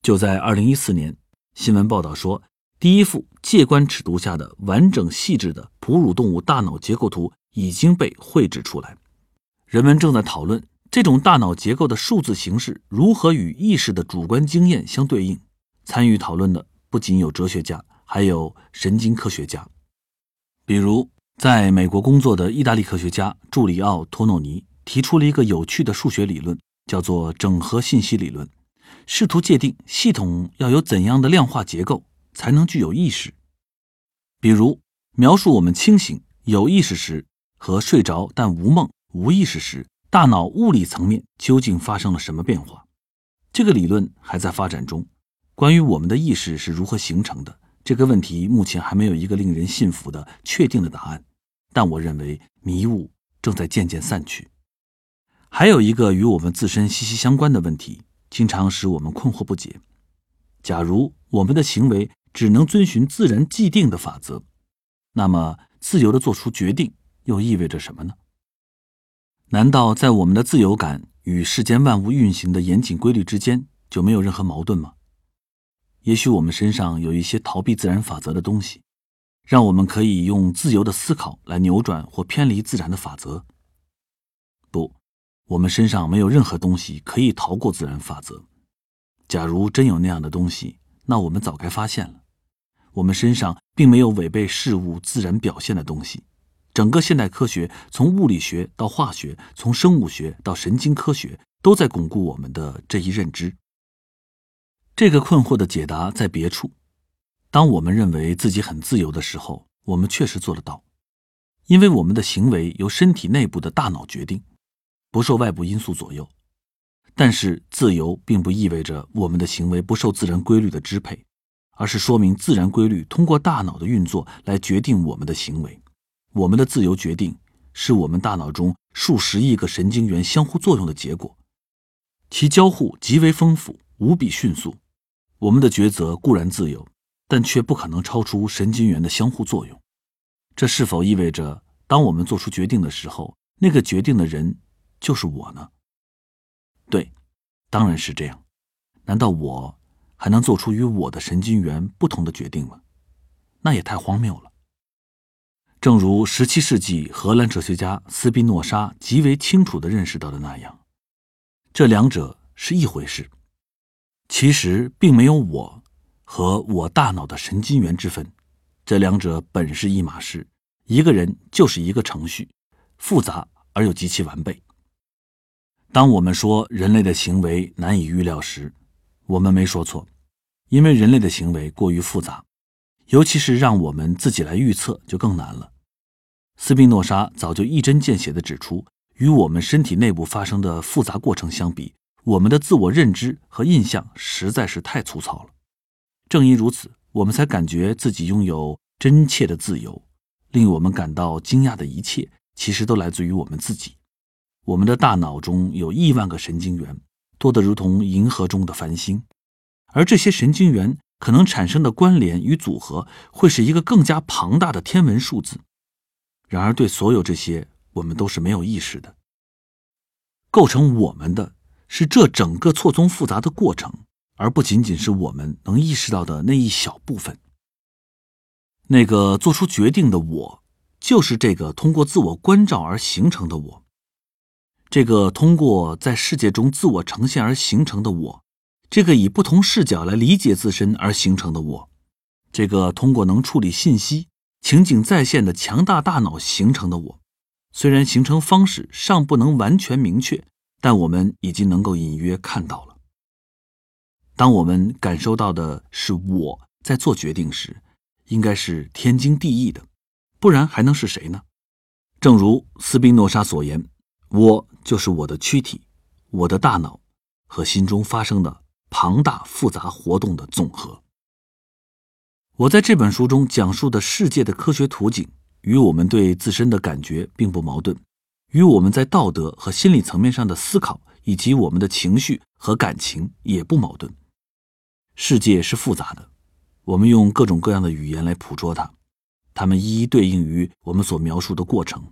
就在2014年，新闻报道说，第一幅介观尺度下的完整细致的哺乳动物大脑结构图已经被绘制出来，人们正在讨论。这种大脑结构的数字形式如何与意识的主观经验相对应？参与讨论的不仅有哲学家，还有神经科学家。比如，在美国工作的意大利科学家朱里奥·托诺尼提出了一个有趣的数学理论，叫做整合信息理论，试图界定系统要有怎样的量化结构才能具有意识。比如，描述我们清醒、有意识时和睡着但无梦、无意识时。大脑物理层面究竟发生了什么变化？这个理论还在发展中。关于我们的意识是如何形成的这个问题，目前还没有一个令人信服的确定的答案。但我认为迷雾正在渐渐散去。还有一个与我们自身息息相关的问题，经常使我们困惑不解：假如我们的行为只能遵循自然既定的法则，那么自由的做出决定又意味着什么呢？难道在我们的自由感与世间万物运行的严谨规律之间就没有任何矛盾吗？也许我们身上有一些逃避自然法则的东西，让我们可以用自由的思考来扭转或偏离自然的法则。不，我们身上没有任何东西可以逃过自然法则。假如真有那样的东西，那我们早该发现了。我们身上并没有违背事物自然表现的东西。整个现代科学，从物理学到化学，从生物学到神经科学，都在巩固我们的这一认知。这个困惑的解答在别处。当我们认为自己很自由的时候，我们确实做得到，因为我们的行为由身体内部的大脑决定，不受外部因素左右。但是，自由并不意味着我们的行为不受自然规律的支配，而是说明自然规律通过大脑的运作来决定我们的行为。我们的自由决定是我们大脑中数十亿个神经元相互作用的结果，其交互极为丰富，无比迅速。我们的抉择固然自由，但却不可能超出神经元的相互作用。这是否意味着，当我们做出决定的时候，那个决定的人就是我呢？对，当然是这样。难道我还能做出与我的神经元不同的决定吗？那也太荒谬了。正如17世纪荷兰哲学家斯宾诺莎极为清楚地认识到的那样，这两者是一回事。其实并没有我和我大脑的神经元之分，这两者本是一码事。一个人就是一个程序，复杂而又极其完备。当我们说人类的行为难以预料时，我们没说错，因为人类的行为过于复杂，尤其是让我们自己来预测就更难了。斯宾诺莎早就一针见血地指出，与我们身体内部发生的复杂过程相比。我们的自我认知和印象实在是太粗糙了，正因如此，我们才感觉自己拥有真切的自由。令我们感到惊讶的一切，其实都来自于我们自己。我们的大脑中有亿万个神经元，多得如同银河中的繁星，而这些神经元可能产生的关联与组合，会是一个更加庞大的天文数字。然而，对所有这些，我们都是没有意识的。构成我们的。是这整个错综复杂的过程，而不仅仅是我们能意识到的那一小部分。那个做出决定的我，就是这个通过自我关照而形成的我。这个通过在世界中自我呈现而形成的我，这个以不同视角来理解自身而形成的我，这个通过能处理信息、情景再现的强大大脑形成的我，虽然形成方式尚不能完全明确。但我们已经能够隐约看到了。当我们感受到的是我在做决定时，应该是天经地义的，不然还能是谁呢？正如斯宾诺莎所言，我就是我的躯体、我的大脑和心中发生的庞大复杂活动的总和。我在这本书中讲述的世界的科学图景，与我们对自身的感觉并不矛盾。与我们在道德和心理层面上的思考，以及我们的情绪和感情也不矛盾。世界是复杂的，我们用各种各样的语言来捕捉它，它们一一对应于我们所描述的过程。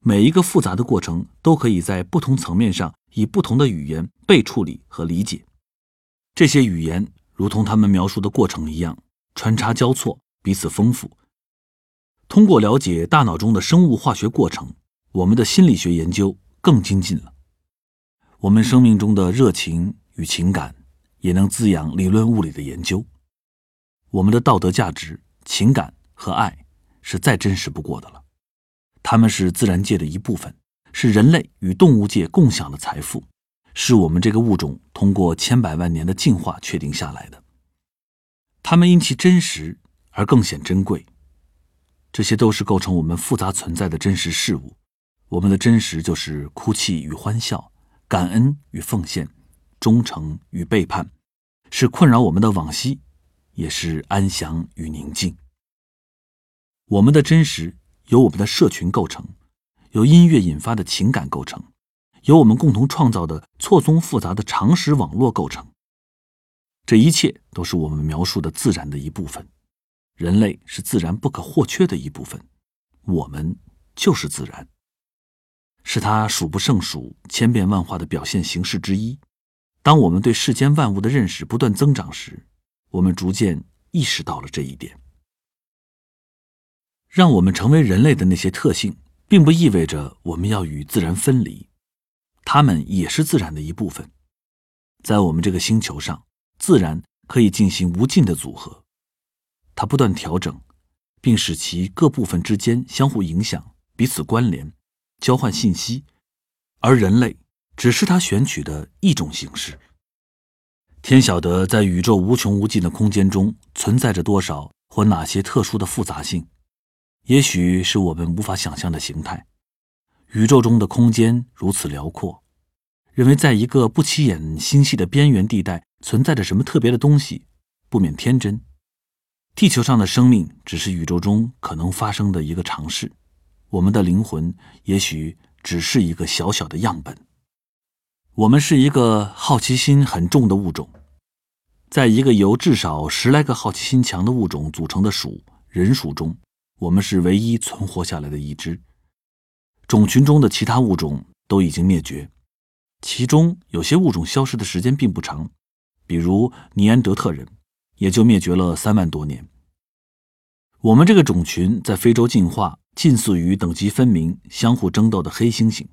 每一个复杂的过程都可以在不同层面上以不同的语言被处理和理解。这些语言如同他们描述的过程一样，穿插交错，彼此丰富。通过了解大脑中的生物化学过程。我们的心理学研究更精进了，我们生命中的热情与情感也能滋养理论物理的研究。我们的道德价值、情感和爱是再真实不过的了，它们是自然界的一部分，是人类与动物界共享的财富，是我们这个物种通过千百万年的进化确定下来的。它们因其真实而更显珍贵，这些都是构成我们复杂存在的真实事物。我们的真实就是哭泣与欢笑，感恩与奉献，忠诚与背叛，是困扰我们的往昔，也是安详与宁静。我们的真实由我们的社群构成，由音乐引发的情感构成，由我们共同创造的错综复杂的常识网络构成。这一切都是我们描述的自然的一部分。人类是自然不可或缺的一部分，我们就是自然。是它数不胜数、千变万化的表现形式之一。当我们对世间万物的认识不断增长时，我们逐渐意识到了这一点。让我们成为人类的那些特性，并不意味着我们要与自然分离，它们也是自然的一部分。在我们这个星球上，自然可以进行无尽的组合，它不断调整，并使其各部分之间相互影响、彼此关联。交换信息，而人类只是他选取的一种形式。天晓得，在宇宙无穷无尽的空间中，存在着多少或哪些特殊的复杂性，也许是我们无法想象的形态。宇宙中的空间如此辽阔，认为在一个不起眼星系的边缘地带存在着什么特别的东西，不免天真。地球上的生命只是宇宙中可能发生的一个尝试。我们的灵魂也许只是一个小小的样本。我们是一个好奇心很重的物种，在一个由至少十来个好奇心强的物种组成的属人属中，我们是唯一存活下来的一只。种群中的其他物种都已经灭绝，其中有些物种消失的时间并不长，比如尼安德特人，也就灭绝了三万多年。我们这个种群在非洲进化，近似于等级分明、相互争斗的黑猩猩，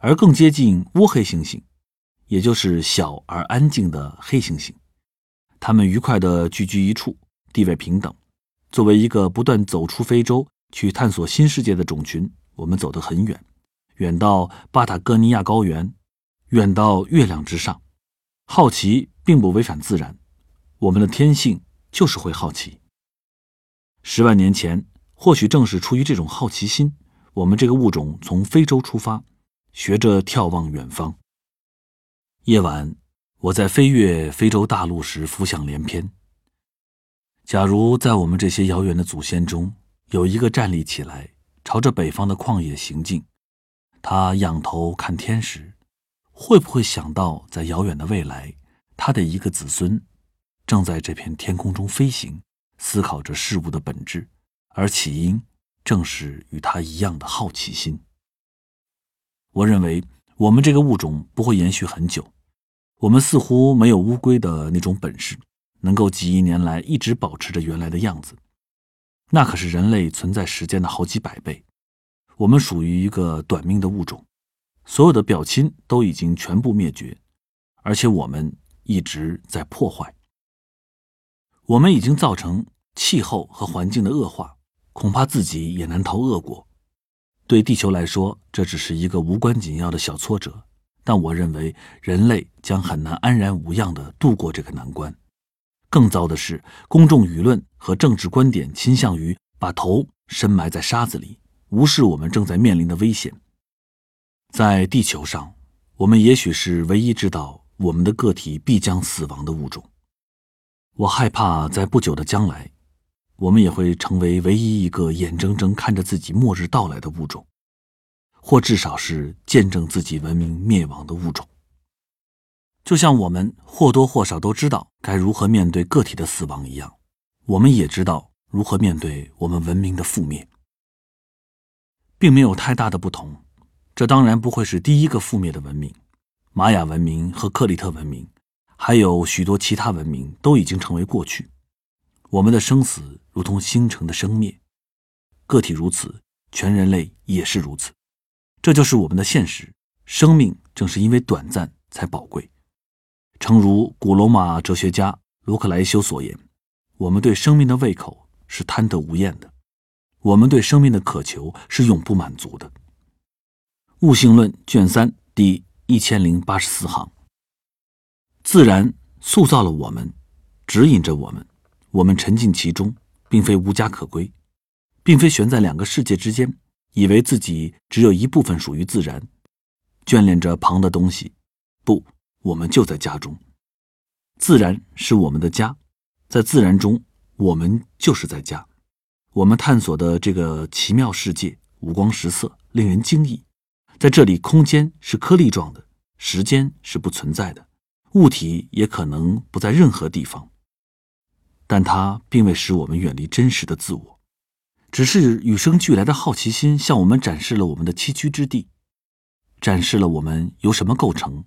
而更接近乌黑猩猩，也就是小而安静的黑猩猩。它们愉快地聚居一处，地位平等。作为一个不断走出非洲去探索新世界的种群。我们走得很远，远到巴塔哥尼亚高原，远到月亮之上。好奇并不违反自然，我们的天性就是会好奇。十万年前，或许正是出于这种好奇心，我们这个物种从非洲出发，学着眺望远方。夜晚，我在飞越非洲大陆时浮想联翩。假如在我们这些遥远的祖先中，有一个站立起来。朝着北方的旷野行进，他仰头看天时，会不会想到，在遥远的未来，他的一个子孙正在这片天空中飞行，思考着事物的本质，而起因正是与他一样的好奇心。我认为，我们这个物种不会延续很久，我们似乎没有乌龟的那种本事，能够几亿年来一直保持着原来的样子。那可是人类存在时间的好几百倍，我们属于一个短命的物种，所有的表亲都已经全部灭绝，而且我们一直在破坏。我们已经造成气候和环境的恶化，恐怕自己也难逃恶果。对地球来说，这只是一个无关紧要的小挫折，但我认为人类将很难安然无恙地度过这个难关。更糟的是，公众舆论和政治观点倾向于把头深埋在沙子里，无视我们正在面临的危险。在地球上，我们也许是唯一知道我们的个体必将死亡的物种。我害怕，在不久的将来，我们也会成为唯一一个眼睁睁看着自己末日到来的物种，或至少是见证自己文明灭亡的物种。就像我们或多或少都知道该如何面对个体的死亡一样，我们也知道如何面对我们文明的覆灭，并没有太大的不同。这当然不会是第一个覆灭的文明，玛雅文明和克里特文明，还有许多其他文明都已经成为过去。我们的生死如同星辰的生灭，个体如此，全人类也是如此。这就是我们的现实。生命正是因为短暂才宝贵。诚如古罗马哲学家卢克莱修所言：“我们对生命的胃口是贪得无厌的，我们对生命的渴求是永不满足的。”《悟性论》卷三第一千零八十四行。自然塑造了我们，指引着我们，我们沉浸其中，并非无家可归，并非悬在两个世界之间，以为自己只有一部分属于自然，眷恋着旁的东西。不。我们就在家中，自然是我们的家，在自然中，我们就是在家。我们探索的这个奇妙世界，五光十色，令人惊异。在这里，空间是颗粒状的，时间是不存在的，物体也可能不在任何地方。但它并未使我们远离真实的自我，只是与生俱来的好奇心向我们展示了我们的栖居之地，展示了我们由什么构成。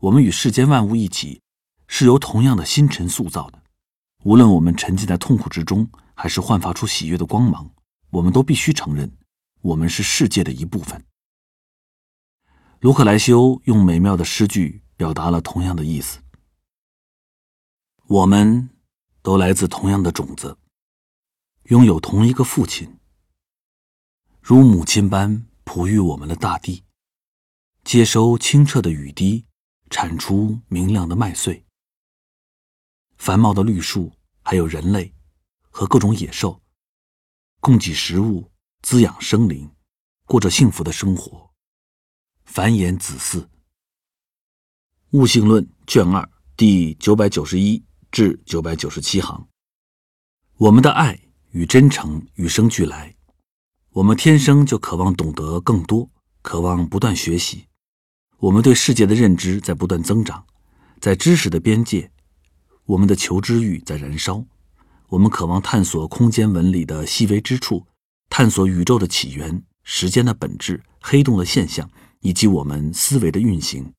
我们与世间万物一起，是由同样的星辰塑造的。无论我们沉浸在痛苦之中，还是焕发出喜悦的光芒，我们都必须承认，我们是世界的一部分。卢克莱修用美妙的诗句表达了同样的意思。我们都来自同样的种子，拥有同一个父亲，如母亲般哺育我们的大地，接收清澈的雨滴。产出明亮的麦穗，繁茂的绿树，还有人类和各种野兽，供给食物，滋养生灵，过着幸福的生活，繁衍子嗣。《悟性论》卷二第九百九十一至九百九十七行。我们的爱与真诚与生俱来，我们天生就渴望懂得更多，渴望不断学习。我们对世界的认知在不断增长，在知识的边界，我们的求知欲在燃烧，我们渴望探索空间纹理的细微之处，探索宇宙的起源、时间的本质、黑洞的现象以及我们思维的运行。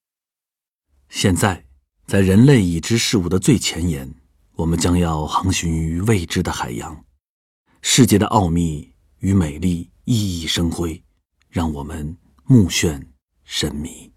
现在，在人类已知事物的最前沿，我们将要航行于未知的海洋，世界的奥秘与美丽熠熠生辉，让我们目眩神迷。